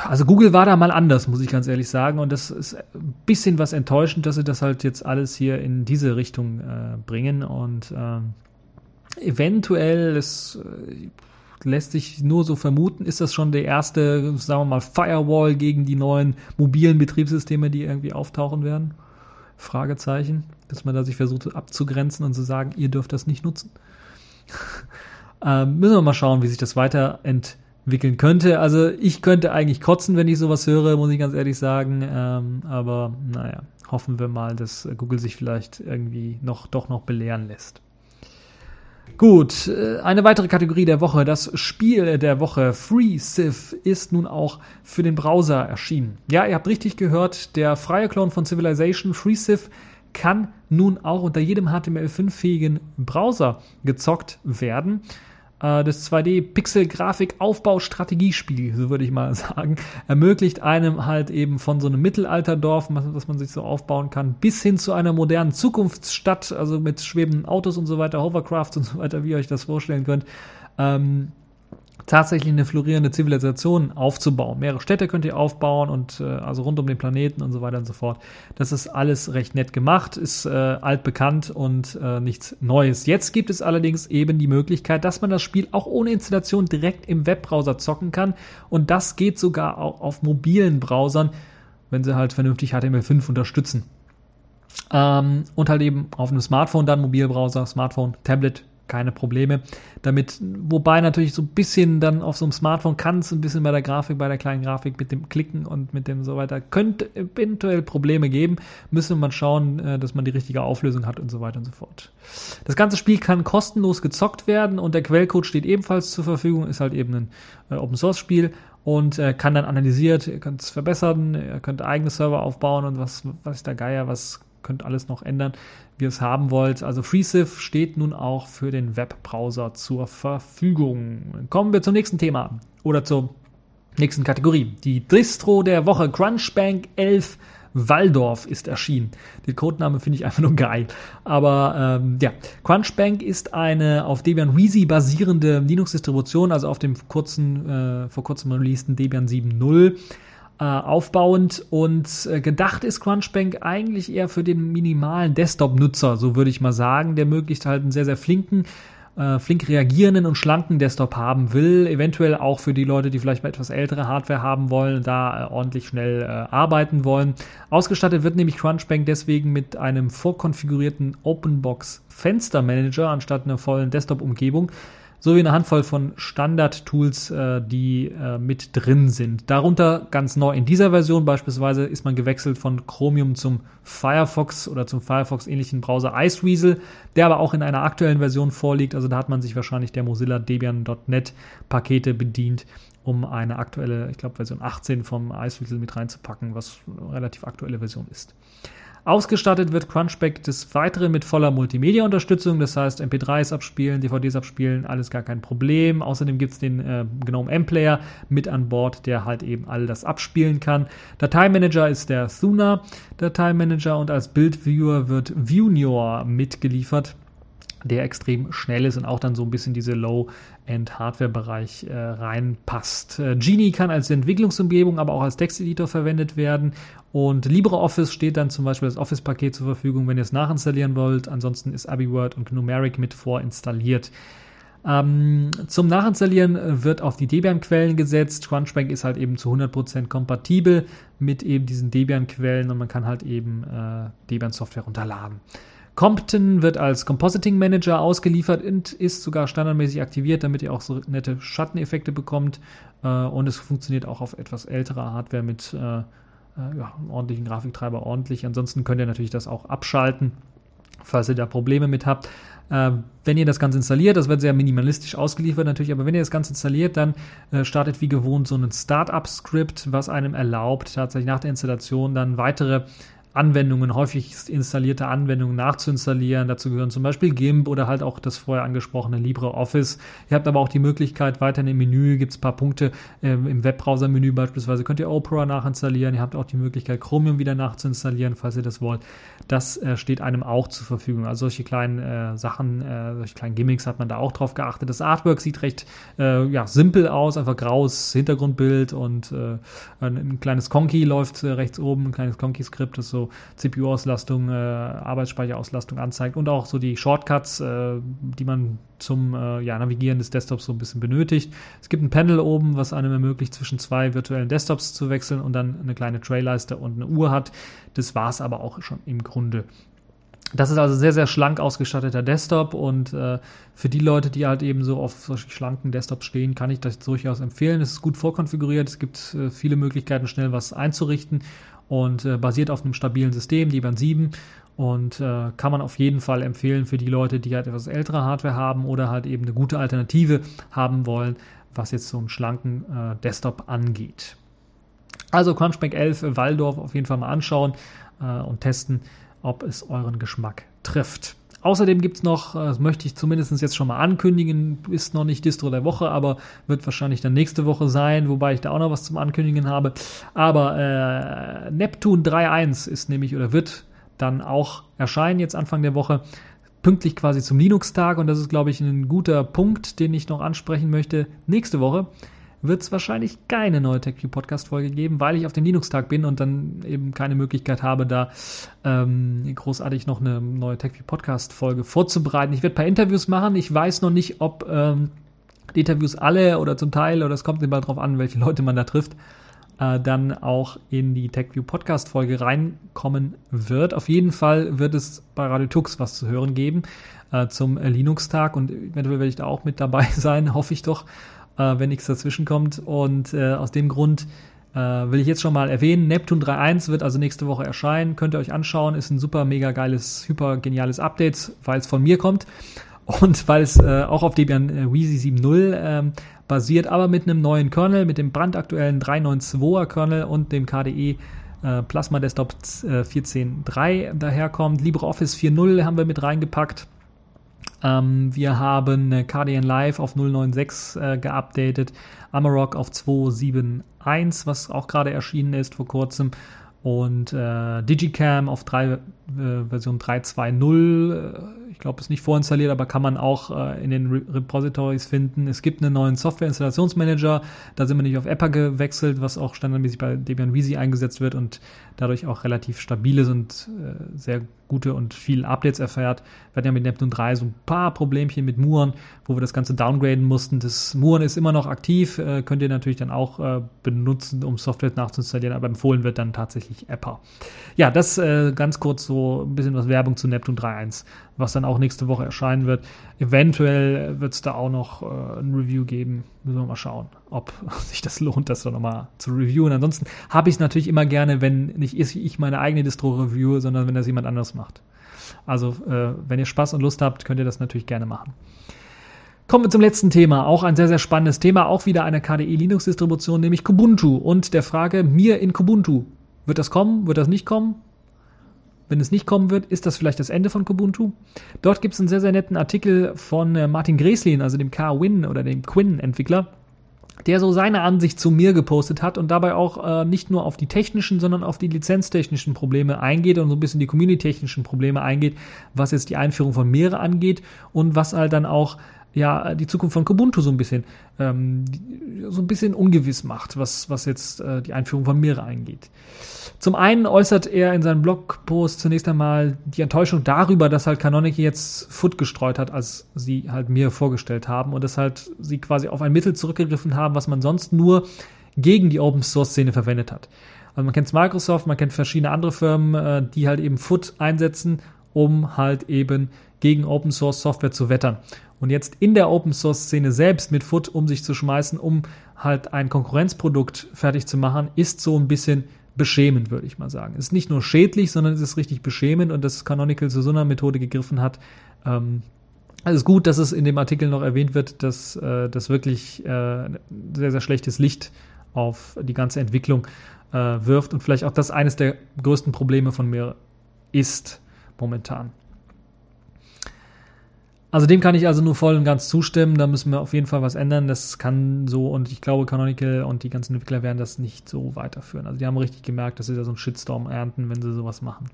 Speaker 1: also Google war da mal anders, muss ich ganz ehrlich sagen. Und das ist ein bisschen was enttäuschend, dass sie das halt jetzt alles hier in diese Richtung äh, bringen. Und äh, eventuell, es äh, lässt sich nur so vermuten, ist das schon der erste, sagen wir mal, Firewall gegen die neuen mobilen Betriebssysteme, die irgendwie auftauchen werden? Fragezeichen. Dass man da sich versucht abzugrenzen und zu sagen, ihr dürft das nicht nutzen. [LAUGHS] ähm, müssen wir mal schauen, wie sich das weiterentwickelt wickeln könnte. Also ich könnte eigentlich kotzen, wenn ich sowas höre, muss ich ganz ehrlich sagen. Ähm, aber naja, hoffen wir mal, dass Google sich vielleicht irgendwie noch doch noch belehren lässt. Gut, äh, eine weitere Kategorie der Woche, das Spiel der Woche FreeCiv ist nun auch für den Browser erschienen. Ja, ihr habt richtig gehört, der freie Clone von Civilization FreeCiv kann nun auch unter jedem HTML5-fähigen Browser gezockt werden. Äh, das 2D-Pixel-Grafik-Aufbau-Strategiespiel, so würde ich mal [LAUGHS] sagen, ermöglicht einem halt eben von so einem Mittelalterdorf, was man sich so aufbauen kann, bis hin zu einer modernen Zukunftsstadt, also mit schwebenden Autos und so weiter, Hovercrafts und so weiter, wie ihr euch das vorstellen könnt, ähm, tatsächlich eine florierende Zivilisation aufzubauen. Mehrere Städte könnt ihr aufbauen und äh, also rund um den Planeten und so weiter und so fort. Das ist alles recht nett gemacht, ist äh, altbekannt und äh, nichts Neues. Jetzt gibt es allerdings eben die Möglichkeit, dass man das Spiel auch ohne Installation direkt im Webbrowser zocken kann und das geht sogar auch auf mobilen Browsern, wenn sie halt vernünftig HTML5 unterstützen. Ähm, und halt eben auf einem Smartphone dann, Mobilbrowser, Smartphone, Tablet, keine Probleme damit. Wobei natürlich so ein bisschen dann auf so einem Smartphone kann es ein bisschen bei der Grafik, bei der kleinen Grafik mit dem Klicken und mit dem so weiter, könnte eventuell Probleme geben. Müssen wir mal schauen, äh, dass man die richtige Auflösung hat und so weiter und so fort. Das ganze Spiel kann kostenlos gezockt werden und der Quellcode steht ebenfalls zur Verfügung, ist halt eben ein äh, Open Source Spiel und äh, kann dann analysiert, ihr könnt es verbessern, ihr könnt eigene Server aufbauen und was, was ist der Geier, was könnt alles noch ändern, wie ihr es haben wollt. Also FreeSIF steht nun auch für den Webbrowser zur Verfügung. Kommen wir zum nächsten Thema oder zur nächsten Kategorie. Die Distro der Woche Crunchbank 11 Waldorf ist erschienen. Den Codename finde ich einfach nur geil. Aber ähm, ja, Crunchbank ist eine auf Debian Wheezy basierende Linux-Distribution, also auf dem kurzen, äh, vor kurzem releaseden Debian 7.0 äh, aufbauend und äh, gedacht ist Crunchbank eigentlich eher für den minimalen Desktop-Nutzer, so würde ich mal sagen, der möglichst halt einen sehr, sehr flinken, äh, flink reagierenden und schlanken Desktop haben will. Eventuell auch für die Leute, die vielleicht mal etwas ältere Hardware haben wollen, da äh, ordentlich schnell äh, arbeiten wollen. Ausgestattet wird nämlich Crunchbank deswegen mit einem vorkonfigurierten OpenBox Fenstermanager anstatt einer vollen Desktop-Umgebung sowie eine Handvoll von Standard-Tools, äh, die äh, mit drin sind. Darunter ganz neu in dieser Version beispielsweise ist man gewechselt von Chromium zum Firefox oder zum Firefox ähnlichen Browser Iceweasel, der aber auch in einer aktuellen Version vorliegt. Also da hat man sich wahrscheinlich der Mozilla Debian.net Pakete bedient, um eine aktuelle, ich glaube Version 18 vom Iceweasel mit reinzupacken, was eine relativ aktuelle Version ist. Ausgestattet wird Crunchback des Weiteren mit voller Multimedia-Unterstützung, das heißt MP3s abspielen, DVDs abspielen, alles gar kein Problem. Außerdem gibt es den äh, GNOME M-Player mit an Bord, der halt eben all das abspielen kann. Dateimanager ist der Thuna Dateimanager und als Bildviewer wird Viewnior mitgeliefert der extrem schnell ist und auch dann so ein bisschen diese Low-End-Hardware-Bereich äh, reinpasst. Äh, Genie kann als Entwicklungsumgebung, aber auch als Texteditor verwendet werden und LibreOffice steht dann zum Beispiel das Office-Paket zur Verfügung, wenn ihr es nachinstallieren wollt. Ansonsten ist AbiWord und Numeric mit vorinstalliert. Ähm, zum Nachinstallieren wird auf die Debian-Quellen gesetzt. Crunchbank ist halt eben zu 100% kompatibel mit eben diesen Debian-Quellen und man kann halt eben äh, Debian-Software runterladen. Compton wird als Compositing Manager ausgeliefert und ist sogar standardmäßig aktiviert, damit ihr auch so nette Schatteneffekte bekommt. Äh, und es funktioniert auch auf etwas älterer Hardware mit äh, äh, ja, ordentlichen Grafiktreiber ordentlich. Ansonsten könnt ihr natürlich das auch abschalten, falls ihr da Probleme mit habt. wenn ihr das Ganze installiert, das wird sehr minimalistisch ausgeliefert natürlich, aber wenn ihr das Ganze installiert, dann startet wie gewohnt so ein Startup-Script, was einem erlaubt, tatsächlich nach der Installation dann weitere Anwendungen, häufig installierte Anwendungen nachzuinstallieren. Dazu gehören zum Beispiel GIMP oder halt auch das vorher angesprochene LibreOffice. Ihr habt aber auch die Möglichkeit, weiterhin im Menü gibt es ein paar Punkte, äh, im Webbrowser-Menü beispielsweise könnt ihr Opera nachinstallieren. Ihr habt auch die Möglichkeit, Chromium wieder nachzuinstallieren, falls ihr das wollt. Das äh, steht einem auch zur Verfügung. Also solche kleinen äh, Sachen, äh, solche kleinen Gimmicks hat man da auch drauf geachtet. Das Artwork sieht recht äh, ja, simpel aus, einfach graues Hintergrundbild und äh, ein, ein, kleines Conky läuft rechts oben, ein kleines Conky-Skript, das so CPU-Auslastung, äh, Arbeitsspeicherauslastung anzeigt und auch so die Shortcuts, äh, die man zum äh, ja, Navigieren des Desktops so ein bisschen benötigt. Es gibt ein Panel oben, was einem ermöglicht, zwischen zwei virtuellen Desktops zu wechseln und dann eine kleine Trayleiste und eine Uhr hat. Das war es aber auch schon im Grunde. Das ist also sehr, sehr schlank ausgestatteter Desktop und äh, für die Leute, die halt eben so auf solche schlanken Desktops stehen, kann ich das durchaus empfehlen. Es ist gut vorkonfiguriert, es gibt äh, viele Möglichkeiten, schnell was einzurichten und äh, basiert auf einem stabilen System, die Band 7 und äh, kann man auf jeden Fall empfehlen für die Leute, die halt etwas ältere Hardware haben oder halt eben eine gute Alternative haben wollen, was jetzt so einen schlanken äh, Desktop angeht. Also Crunchbank 11 Waldorf auf jeden Fall mal anschauen äh, und testen, ob es euren Geschmack trifft. Außerdem gibt es noch, äh, das möchte ich zumindest jetzt schon mal ankündigen, ist noch nicht Distro der Woche, aber wird wahrscheinlich dann nächste Woche sein, wobei ich da auch noch was zum Ankündigen habe. Aber äh, Neptune 3.1 ist nämlich oder wird dann auch erscheinen jetzt Anfang der Woche pünktlich quasi zum Linux-Tag und das ist, glaube ich, ein guter Punkt, den ich noch ansprechen möchte. Nächste Woche wird es wahrscheinlich keine neue TechView Podcast Folge geben, weil ich auf dem Linux-Tag bin und dann eben keine Möglichkeit habe, da ähm, großartig noch eine neue TechView Podcast Folge vorzubereiten. Ich werde ein paar Interviews machen. Ich weiß noch nicht, ob ähm, die Interviews alle oder zum Teil oder es kommt immer darauf an, welche Leute man da trifft. äh, dann auch in die TechView Podcast Folge reinkommen wird. Auf jeden Fall wird es bei Radio Tux was zu hören geben äh, zum Linux-Tag und eventuell werde ich da auch mit dabei [LAUGHS] sein, hoffe ich doch, äh, wenn nichts dazwischen kommt. Und äh, aus dem Grund äh, will ich jetzt schon mal erwähnen, Neptune 3.1 wird also nächste Woche erscheinen. Könnt ihr euch anschauen, ist ein super mega geiles, hyper geniales Update, weil es von mir kommt und [LAUGHS] weil es äh, auch auf Debian äh, Wheezy 7.0 ähm, basiert, aber mit einem neuen Kernel, mit dem brandaktuellen 392er Kernel und dem KDE äh, Plasma Desktop äh, 14.3 daherkommt. LibreOffice 4.0 haben wir mit reingepackt. Ähm, wir haben KDN Live auf 096 äh, geupdatet, Amarok auf 271, was auch gerade erschienen ist vor kurzem und äh, Digicam auf 3, äh, Version 3.2.0 ich glaube, ist nicht vorinstalliert, aber kann man auch äh, in den Re Repositories finden. Es gibt einen neuen Software-Installationsmanager. Da sind wir nicht auf Eppa gewechselt, was auch standardmäßig bei Debian Wheezy eingesetzt wird und dadurch auch relativ stabil ist und äh, sehr gute und viele Updates erfährt. Wir hatten ja mit Neptune 3 so ein paar Problemchen mit Muren, wo wir das Ganze downgraden mussten. Das Muren ist immer noch aktiv, äh, könnt ihr natürlich dann auch äh, benutzen, um Software nachzuinstallieren, aber empfohlen wird dann tatsächlich Eppa. Ja, das äh, ganz kurz so ein bisschen was Werbung zu Neptune 3.1 was dann auch nächste Woche erscheinen wird. Eventuell wird es da auch noch äh, ein Review geben. Müssen wir mal schauen, ob [LAUGHS] sich das lohnt, das dann nochmal zu reviewen. Ansonsten habe ich es natürlich immer gerne, wenn nicht ich meine eigene Distro review, sondern wenn das jemand anderes macht. Also, äh, wenn ihr Spaß und Lust habt, könnt ihr das natürlich gerne machen. Kommen wir zum letzten Thema, auch ein sehr, sehr spannendes Thema, auch wieder eine KDE Linux-Distribution, nämlich Kubuntu und der Frage, mir in Kubuntu. Wird das kommen? Wird das nicht kommen? Wenn es nicht kommen wird, ist das vielleicht das Ende von Kubuntu? Dort gibt es einen sehr, sehr netten Artikel von äh, Martin Greslin, also dem K-Win oder dem Quinn-Entwickler, der so seine Ansicht zu mir gepostet hat und dabei auch äh, nicht nur auf die technischen, sondern auf die lizenztechnischen Probleme eingeht und so ein bisschen die community-technischen Probleme eingeht, was jetzt die Einführung von Meere angeht und was halt dann auch ja die Zukunft von Kubuntu so ein bisschen ähm, so ein bisschen ungewiss macht, was was jetzt äh, die Einführung von Meere eingeht. Zum einen äußert er in seinem Blogpost zunächst einmal die Enttäuschung darüber, dass halt Canonical jetzt Foot gestreut hat, als sie halt mir vorgestellt haben und dass halt sie quasi auf ein Mittel zurückgegriffen haben, was man sonst nur gegen die Open Source Szene verwendet hat. Also man kennt Microsoft, man kennt verschiedene andere Firmen, äh, die halt eben Foot einsetzen, um halt eben gegen Open Source Software zu wettern. Und jetzt in der Open Source Szene selbst mit Foot um sich zu schmeißen, um halt ein Konkurrenzprodukt fertig zu machen, ist so ein bisschen beschämend, würde ich mal sagen. Es ist nicht nur schädlich, sondern es ist richtig beschämend und dass Canonical zu so einer Methode gegriffen hat. Ähm, also es ist gut, dass es in dem Artikel noch erwähnt wird, dass äh, das wirklich äh, sehr, sehr schlechtes Licht auf die ganze Entwicklung äh, wirft und vielleicht auch das eines der größten Probleme von mir ist momentan. Also dem kann ich also nur voll und ganz zustimmen. Da müssen wir auf jeden Fall was ändern. Das kann so und ich glaube, Canonical und die ganzen Entwickler werden das nicht so weiterführen. Also die haben richtig gemerkt, dass sie da so einen Shitstorm ernten, wenn sie sowas machen.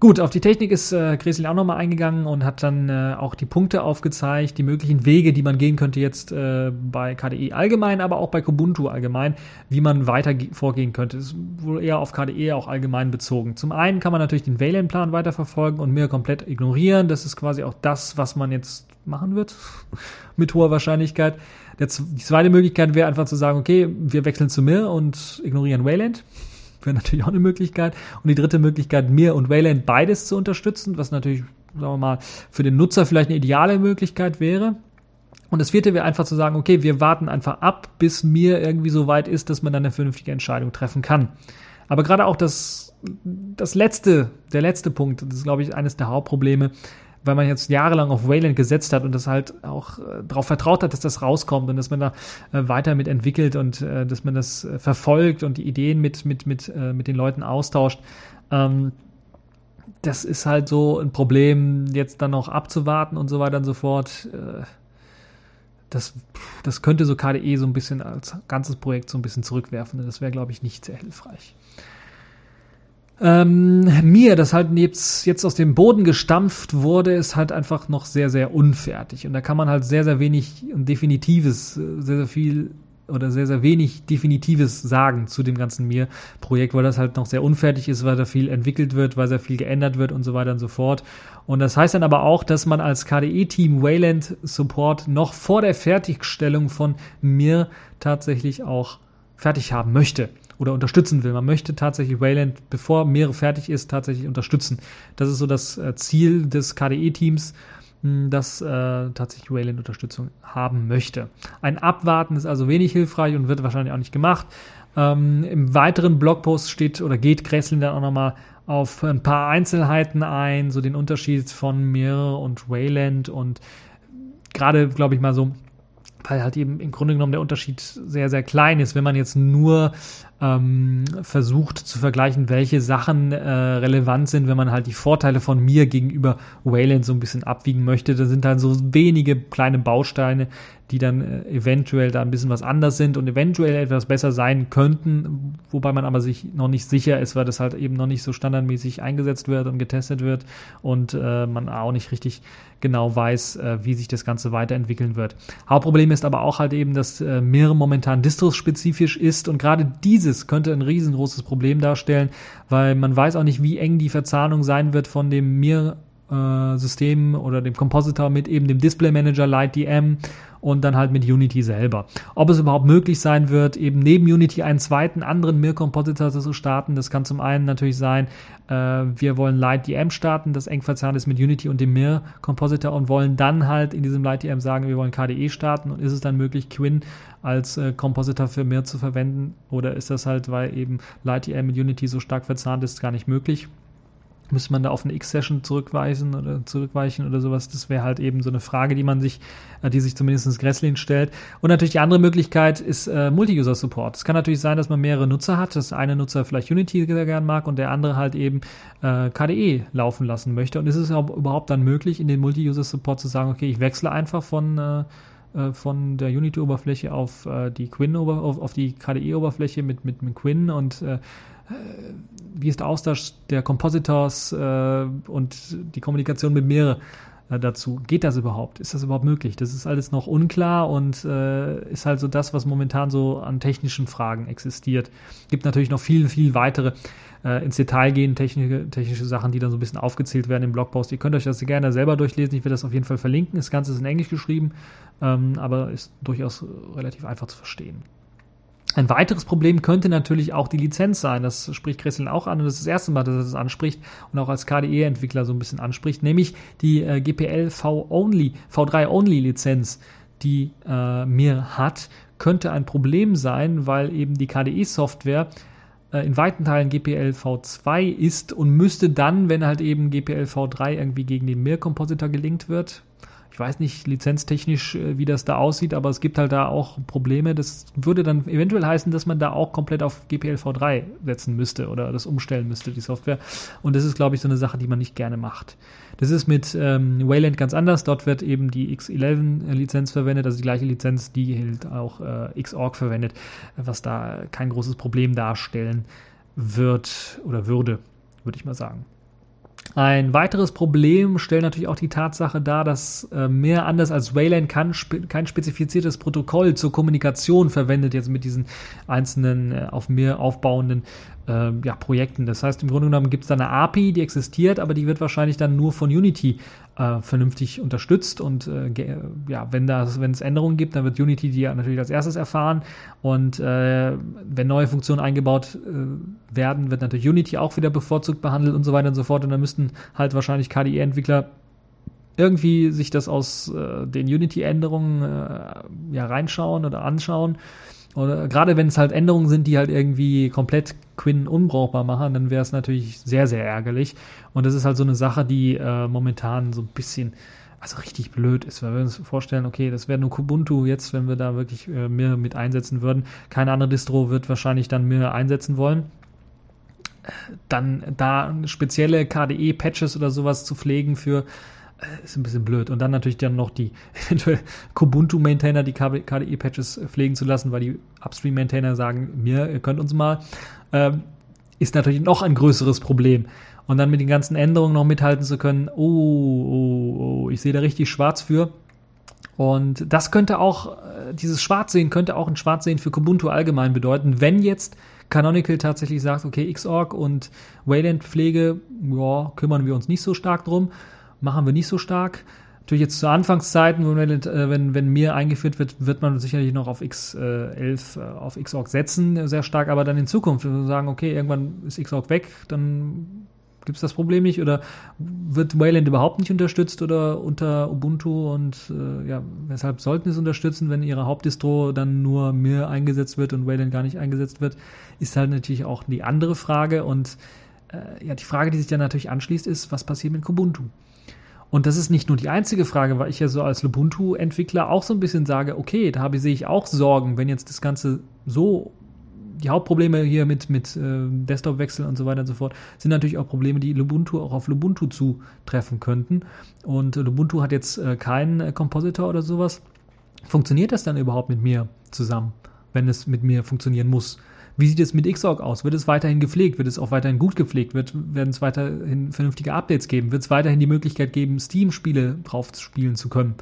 Speaker 1: Gut, auf die Technik ist äh, Gresel auch nochmal eingegangen und hat dann äh, auch die Punkte aufgezeigt, die möglichen Wege, die man gehen könnte jetzt äh, bei KDE allgemein, aber auch bei Kubuntu allgemein, wie man weiter vorgehen könnte. Ist wohl eher auf KDE auch allgemein bezogen. Zum einen kann man natürlich den Wayland-Plan weiterverfolgen und mir komplett ignorieren. Das ist quasi auch das, was man jetzt machen wird, [LAUGHS] mit hoher Wahrscheinlichkeit. Die zweite Möglichkeit wäre einfach zu sagen, okay, wir wechseln zu mir und ignorieren Wayland wäre natürlich auch eine Möglichkeit. Und die dritte Möglichkeit, mir und Wayland beides zu unterstützen, was natürlich, sagen wir mal, für den Nutzer vielleicht eine ideale Möglichkeit wäre. Und das vierte wäre einfach zu sagen, okay, wir warten einfach ab, bis mir irgendwie so weit ist, dass man dann eine vernünftige Entscheidung treffen kann. Aber gerade auch das, das letzte, der letzte Punkt, das ist, glaube ich, eines der Hauptprobleme, weil man jetzt jahrelang auf Wayland gesetzt hat und das halt auch äh, darauf vertraut hat, dass das rauskommt und dass man da äh, weiter mit entwickelt und äh, dass man das äh, verfolgt und die Ideen mit, mit, mit, äh, mit den Leuten austauscht. Ähm, das ist halt so ein Problem, jetzt dann noch abzuwarten und so weiter und so fort. Äh, das, das könnte so KDE so ein bisschen als ganzes Projekt so ein bisschen zurückwerfen. Das wäre, glaube ich, nicht sehr hilfreich ähm, mir, das halt jetzt, jetzt aus dem Boden gestampft wurde, ist halt einfach noch sehr, sehr unfertig. Und da kann man halt sehr, sehr wenig und Definitives, sehr, sehr viel oder sehr, sehr wenig Definitives sagen zu dem ganzen Mir-Projekt, weil das halt noch sehr unfertig ist, weil da viel entwickelt wird, weil sehr viel geändert wird und so weiter und so fort. Und das heißt dann aber auch, dass man als KDE-Team Wayland Support noch vor der Fertigstellung von Mir tatsächlich auch fertig haben möchte oder unterstützen will. Man möchte tatsächlich Wayland, bevor Meere fertig ist, tatsächlich unterstützen. Das ist so das äh, Ziel des KDE-Teams, hm, das äh, tatsächlich Wayland Unterstützung haben möchte. Ein Abwarten ist also wenig hilfreich und wird wahrscheinlich auch nicht gemacht. Ähm, Im weiteren Blogpost steht oder geht Gresslin dann auch nochmal auf ein paar Einzelheiten ein, so den Unterschied von Mir und Wayland und gerade, glaube ich mal so, weil halt eben im Grunde genommen der Unterschied sehr, sehr klein ist. Wenn man jetzt nur ähm, versucht zu vergleichen, welche Sachen äh, relevant sind, wenn man halt die Vorteile von mir gegenüber Wayland so ein bisschen abwiegen möchte, da sind halt so wenige kleine Bausteine, die dann äh, eventuell da ein bisschen was anders sind und eventuell etwas besser sein könnten, wobei man aber sich noch nicht sicher ist, weil das halt eben noch nicht so standardmäßig eingesetzt wird und getestet wird und äh, man auch nicht richtig genau weiß, äh, wie sich das Ganze weiterentwickeln wird. Hauptproblem ist aber auch halt eben, dass äh, Mir momentan distros-spezifisch ist und gerade dieses könnte ein riesengroßes Problem darstellen, weil man weiß auch nicht, wie eng die Verzahnung sein wird von dem Mir äh, System oder dem Compositor mit eben dem Display Manager Light DM und dann halt mit Unity selber. Ob es überhaupt möglich sein wird, eben neben Unity einen zweiten anderen Mir Compositor zu starten, das kann zum einen natürlich sein, äh, wir wollen Light DM starten, das eng verzahnt ist mit Unity und dem Mir Compositor und wollen dann halt in diesem Light DM sagen, wir wollen KDE starten und ist es dann möglich, Quinn als äh, Compositor für Mir zu verwenden oder ist das halt, weil eben Light DM mit Unity so stark verzahnt ist, gar nicht möglich? Müsste man da auf eine X-Session zurückweisen oder zurückweichen oder sowas? Das wäre halt eben so eine Frage, die man sich, äh, die sich zumindest Gresslin stellt. Und natürlich die andere Möglichkeit ist äh, Multi-User-Support. Es kann natürlich sein, dass man mehrere Nutzer hat, dass eine Nutzer vielleicht Unity sehr gern mag und der andere halt eben äh, KDE laufen lassen möchte. Und ist es überhaupt dann möglich, in den Multi-User-Support zu sagen, okay, ich wechsle einfach von äh, von der Unity-Oberfläche auf äh, die Quinn auf, auf die KDE-Oberfläche mit, mit, mit Quinn und äh, wie ist der Austausch der Compositors äh, und die Kommunikation mit mehreren äh, dazu? Geht das überhaupt? Ist das überhaupt möglich? Das ist alles noch unklar und äh, ist halt so das, was momentan so an technischen Fragen existiert. Gibt natürlich noch viel, viel weitere äh, ins Detail gehen, technische, technische Sachen, die dann so ein bisschen aufgezählt werden im Blogpost. Ihr könnt euch das gerne selber durchlesen. Ich werde das auf jeden Fall verlinken. Das Ganze ist in Englisch geschrieben, ähm, aber ist durchaus relativ einfach zu verstehen. Ein weiteres Problem könnte natürlich auch die Lizenz sein. Das spricht Christian auch an und das ist das erste Mal, dass er das anspricht und auch als KDE-Entwickler so ein bisschen anspricht, nämlich die äh, GPL V-Only, V3-Only-Lizenz, die äh, mir hat, könnte ein Problem sein, weil eben die KDE-Software äh, in weiten Teilen GPL V2 ist und müsste dann, wenn halt eben GPL V3 irgendwie gegen den Mir-Compositor gelinkt wird, ich weiß nicht lizenztechnisch, äh, wie das da aussieht, aber es gibt halt da auch Probleme. Das würde dann eventuell heißen, dass man da auch komplett auf GPL-V3 setzen müsste oder das umstellen müsste, die Software. Und das ist, glaube ich, so eine Sache, die man nicht gerne macht. Das ist mit ähm, Wayland ganz anders. Dort wird eben die X11-Lizenz verwendet, also die gleiche Lizenz, die halt auch äh, Xorg verwendet, was da kein großes Problem darstellen wird oder würde, würde ich mal sagen. Ein weiteres Problem stellt natürlich auch die Tatsache dar, dass äh, mehr anders als Wayland kann, kein spezifiziertes Protokoll zur Kommunikation verwendet jetzt mit diesen einzelnen äh, auf mehr aufbauenden äh, ja, Projekten. Das heißt, im Grunde genommen gibt es da eine API, die existiert, aber die wird wahrscheinlich dann nur von Unity äh, vernünftig unterstützt. Und äh, ja, wenn das, wenn es Änderungen gibt, dann wird Unity die natürlich als erstes erfahren. Und äh, wenn neue Funktionen eingebaut äh, werden, wird natürlich Unity auch wieder bevorzugt behandelt und so weiter und so fort. Und dann müssten halt wahrscheinlich KDE-Entwickler irgendwie sich das aus äh, den Unity-Änderungen äh, ja reinschauen oder anschauen oder gerade wenn es halt Änderungen sind, die halt irgendwie komplett Quinn unbrauchbar machen, dann wäre es natürlich sehr, sehr ärgerlich. Und das ist halt so eine Sache, die äh, momentan so ein bisschen, also richtig blöd ist, weil wir uns vorstellen, okay, das wäre nur Kubuntu jetzt, wenn wir da wirklich äh, mehr mit einsetzen würden. Keine andere Distro wird wahrscheinlich dann mehr einsetzen wollen dann da spezielle KDE-Patches oder sowas zu pflegen für äh, ist ein bisschen blöd. Und dann natürlich dann noch die [LAUGHS] eventuell Kubuntu-Maintainer, die KDE-Patches pflegen zu lassen, weil die Upstream-Maintainer sagen, mir, ihr könnt uns mal, ähm, ist natürlich noch ein größeres Problem. Und dann mit den ganzen Änderungen noch mithalten zu können, oh, oh, oh, ich sehe da richtig schwarz für. Und das könnte auch, äh, dieses Schwarzsehen könnte auch ein Schwarzsehen für Kubuntu allgemein bedeuten, wenn jetzt Canonical tatsächlich sagt, okay, Xorg und Wayland-Pflege, ja, kümmern wir uns nicht so stark drum machen wir nicht so stark. Natürlich jetzt zu Anfangszeiten, wenn, äh, wenn, wenn mir eingeführt wird, wird man sicherlich noch auf X11, äh, auf Xorg setzen, sehr stark, aber dann in Zukunft, wenn wir sagen, okay, irgendwann ist Xorg weg, dann gibt es das Problem nicht. Oder wird Wayland überhaupt nicht unterstützt oder unter Ubuntu? Und äh, ja, weshalb sollten es unterstützen, wenn ihre Hauptdistro dann nur mir eingesetzt wird und Wayland gar nicht eingesetzt wird, ist halt natürlich auch die andere Frage. Und äh, ja, die Frage, die sich dann natürlich anschließt, ist, was passiert mit Kubuntu? Und das ist nicht nur die einzige Frage, weil ich ja so als Ubuntu-Entwickler auch so ein bisschen sage, okay, da habe, sehe ich auch Sorgen, wenn jetzt das Ganze so die Hauptprobleme hier mit, mit äh, Desktop-Wechsel und so weiter und so fort sind natürlich auch Probleme, die Lubuntu auch auf Lubuntu zutreffen könnten. Und Lubuntu hat jetzt äh, keinen äh, Compositor oder sowas. Funktioniert das dann überhaupt mit mir zusammen, wenn es mit mir funktionieren muss? Wie sieht es mit Xorg aus? Wird es weiterhin gepflegt? Wird es auch weiterhin gut gepflegt? Wird, werden es weiterhin vernünftige Updates geben? Wird es weiterhin die Möglichkeit geben, Steam-Spiele drauf spielen zu können?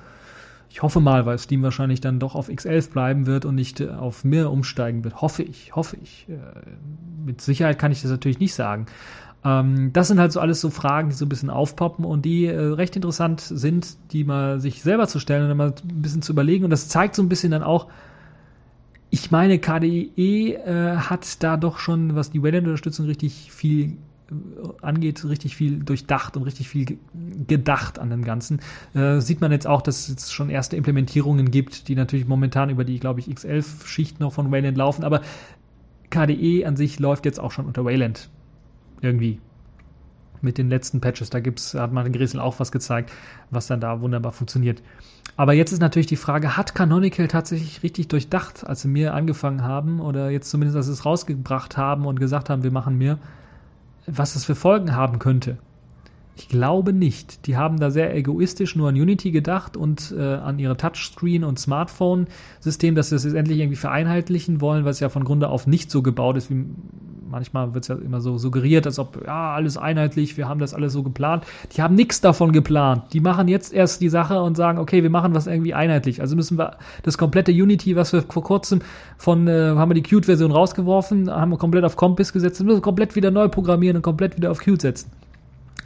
Speaker 1: Ich hoffe mal, weil Steam wahrscheinlich dann doch auf X11 bleiben wird und nicht äh, auf mir umsteigen wird. Hoffe ich, hoffe ich. Äh, mit Sicherheit kann ich das natürlich nicht sagen. Ähm, das sind halt so alles so Fragen, die so ein bisschen aufpoppen und die äh, recht interessant sind, die mal sich selber zu stellen und dann mal ein bisschen zu überlegen. Und das zeigt so ein bisschen dann auch, ich meine, KDE äh, hat da doch schon, was die Wayland-Unterstützung richtig viel äh, angeht, richtig viel durchdacht und richtig viel gedacht an dem Ganzen. Äh, sieht man jetzt auch, dass es schon erste Implementierungen gibt, die natürlich momentan über die, glaube ich, X11-Schicht noch von Wayland laufen, aber KDE an sich läuft jetzt auch schon unter Wayland. Irgendwie mit den letzten Patches. Da gibt's, hat Martin Gresel auch was gezeigt, was dann da wunderbar funktioniert. Aber jetzt ist natürlich die Frage, hat Canonical tatsächlich richtig durchdacht, als sie mir angefangen haben oder jetzt zumindest, als sie es rausgebracht haben und gesagt haben, wir machen mir, was es für Folgen haben könnte? Ich glaube nicht. Die haben da sehr egoistisch nur an Unity gedacht und äh, an ihre Touchscreen- und Smartphone-System, dass sie es endlich irgendwie vereinheitlichen wollen, was ja von Grunde auf nicht so gebaut ist, wie manchmal wird es ja immer so suggeriert, als ob, ja, alles einheitlich, wir haben das alles so geplant. Die haben nichts davon geplant. Die machen jetzt erst die Sache und sagen, okay, wir machen was irgendwie einheitlich. Also müssen wir das komplette Unity, was wir vor kurzem von, äh, haben wir die Qt-Version rausgeworfen, haben wir komplett auf Compass gesetzt, müssen wir komplett wieder neu programmieren und komplett wieder auf Qt setzen.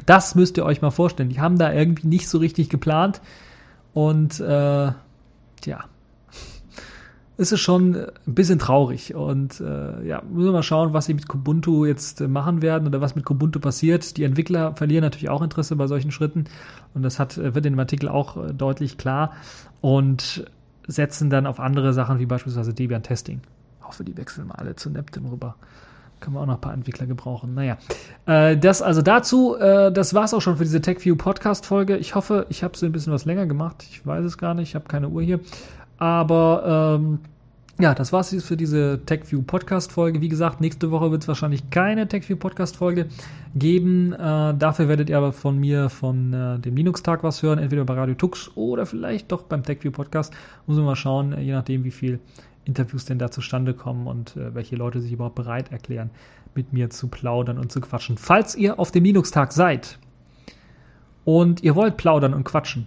Speaker 1: Das müsst ihr euch mal vorstellen. Die haben da irgendwie nicht so richtig geplant. Und äh, ist es schon ein bisschen traurig. Und äh, ja, müssen wir mal schauen, was sie mit Kubuntu jetzt machen werden oder was mit Kubuntu passiert. Die Entwickler verlieren natürlich auch Interesse bei solchen Schritten. Und das hat, wird in dem Artikel auch äh, deutlich klar. Und setzen dann auf andere Sachen wie beispielsweise Debian Testing. Ich hoffe, die wechseln mal alle zu Neptun rüber. Können wir auch noch ein paar Entwickler gebrauchen. Naja, äh, das also dazu. Äh, das war's auch schon für diese TechView Podcast Folge. Ich hoffe, ich habe sie ein bisschen was länger gemacht. Ich weiß es gar nicht. Ich habe keine Uhr hier. Aber ähm, ja, das war's für diese TechView Podcast Folge. Wie gesagt, nächste Woche wird es wahrscheinlich keine TechView Podcast Folge geben. Äh, dafür werdet ihr aber von mir von äh, dem Linux Tag was hören, entweder bei Radio Tux oder vielleicht doch beim TechView Podcast. Muss man mal schauen, je nachdem, wie viel Interviews denn da zustande kommen und äh, welche Leute sich überhaupt bereit erklären, mit mir zu plaudern und zu quatschen. Falls ihr auf dem Linux-Tag seid und ihr wollt plaudern und quatschen,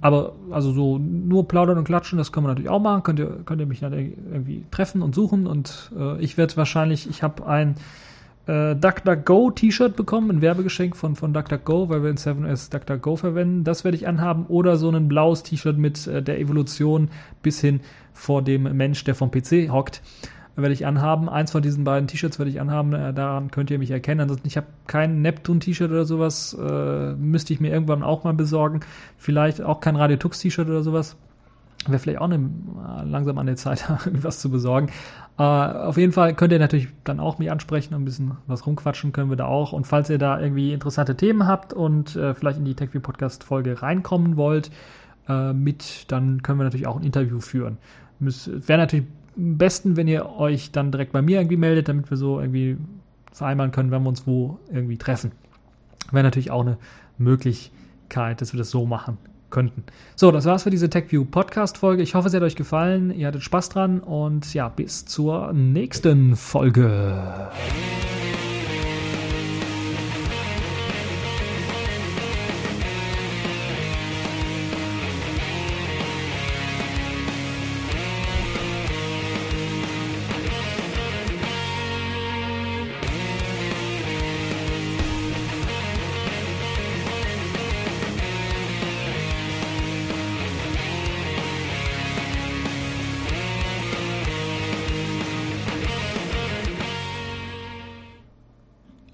Speaker 1: aber also so nur plaudern und klatschen, das können wir natürlich auch machen. Könnt ihr, könnt ihr mich dann irgendwie treffen und suchen und äh, ich werde wahrscheinlich, ich habe ein äh, DuckDuckGo T-Shirt bekommen, ein Werbegeschenk von, von DuckDuckGo, weil wir in 7S DuckDuckGo verwenden. Das werde ich anhaben. Oder so ein blaues T-Shirt mit äh, der Evolution bis hin vor dem Mensch, der vom PC hockt, werde ich anhaben. Eins von diesen beiden T-Shirts werde ich anhaben. Äh, daran könnt ihr mich erkennen. Ansonsten, ich habe kein Neptun-T-Shirt oder sowas. Äh, müsste ich mir irgendwann auch mal besorgen. Vielleicht auch kein Radio Tux T-Shirt oder sowas. Wäre vielleicht auch eine, langsam an der Zeit, [LAUGHS] was zu besorgen. Äh, auf jeden Fall könnt ihr natürlich dann auch mich ansprechen, ein bisschen was rumquatschen können wir da auch. Und falls ihr da irgendwie interessante Themen habt und äh, vielleicht in die TechView Podcast Folge reinkommen wollt, äh, mit, dann können wir natürlich auch ein Interview führen. Wäre natürlich am besten, wenn ihr euch dann direkt bei mir irgendwie meldet, damit wir so irgendwie vereinbaren können, wenn wir uns wo irgendwie treffen. Wäre natürlich auch eine Möglichkeit, dass wir das so machen könnten. So, das war's für diese TechView Podcast Folge. Ich hoffe, es hat euch gefallen. Ihr hattet Spaß dran und ja, bis zur nächsten Folge.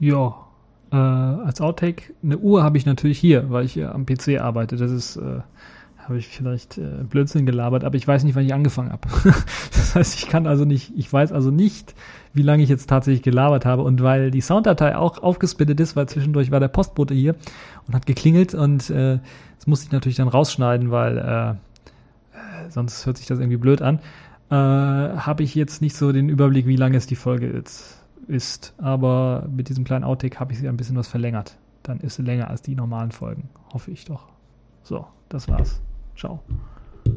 Speaker 1: Ja, äh, als Outtake, eine Uhr habe ich natürlich hier, weil ich hier am PC arbeite. Das ist, äh, habe ich vielleicht äh, Blödsinn gelabert, aber ich weiß nicht, wann ich angefangen habe. [LAUGHS] das heißt, ich kann also nicht, ich weiß also nicht, wie lange ich jetzt tatsächlich gelabert habe. Und weil die Sounddatei auch aufgesplittet ist, weil zwischendurch war der Postbote hier und hat geklingelt und äh, das musste ich natürlich dann rausschneiden, weil äh, äh sonst hört sich das irgendwie blöd an, äh, habe ich jetzt nicht so den Überblick, wie lange es die Folge jetzt ist. Aber mit diesem kleinen Outtake habe ich sie ein bisschen was verlängert. Dann ist sie länger als die normalen Folgen. Hoffe ich doch. So, das war's. Ciao.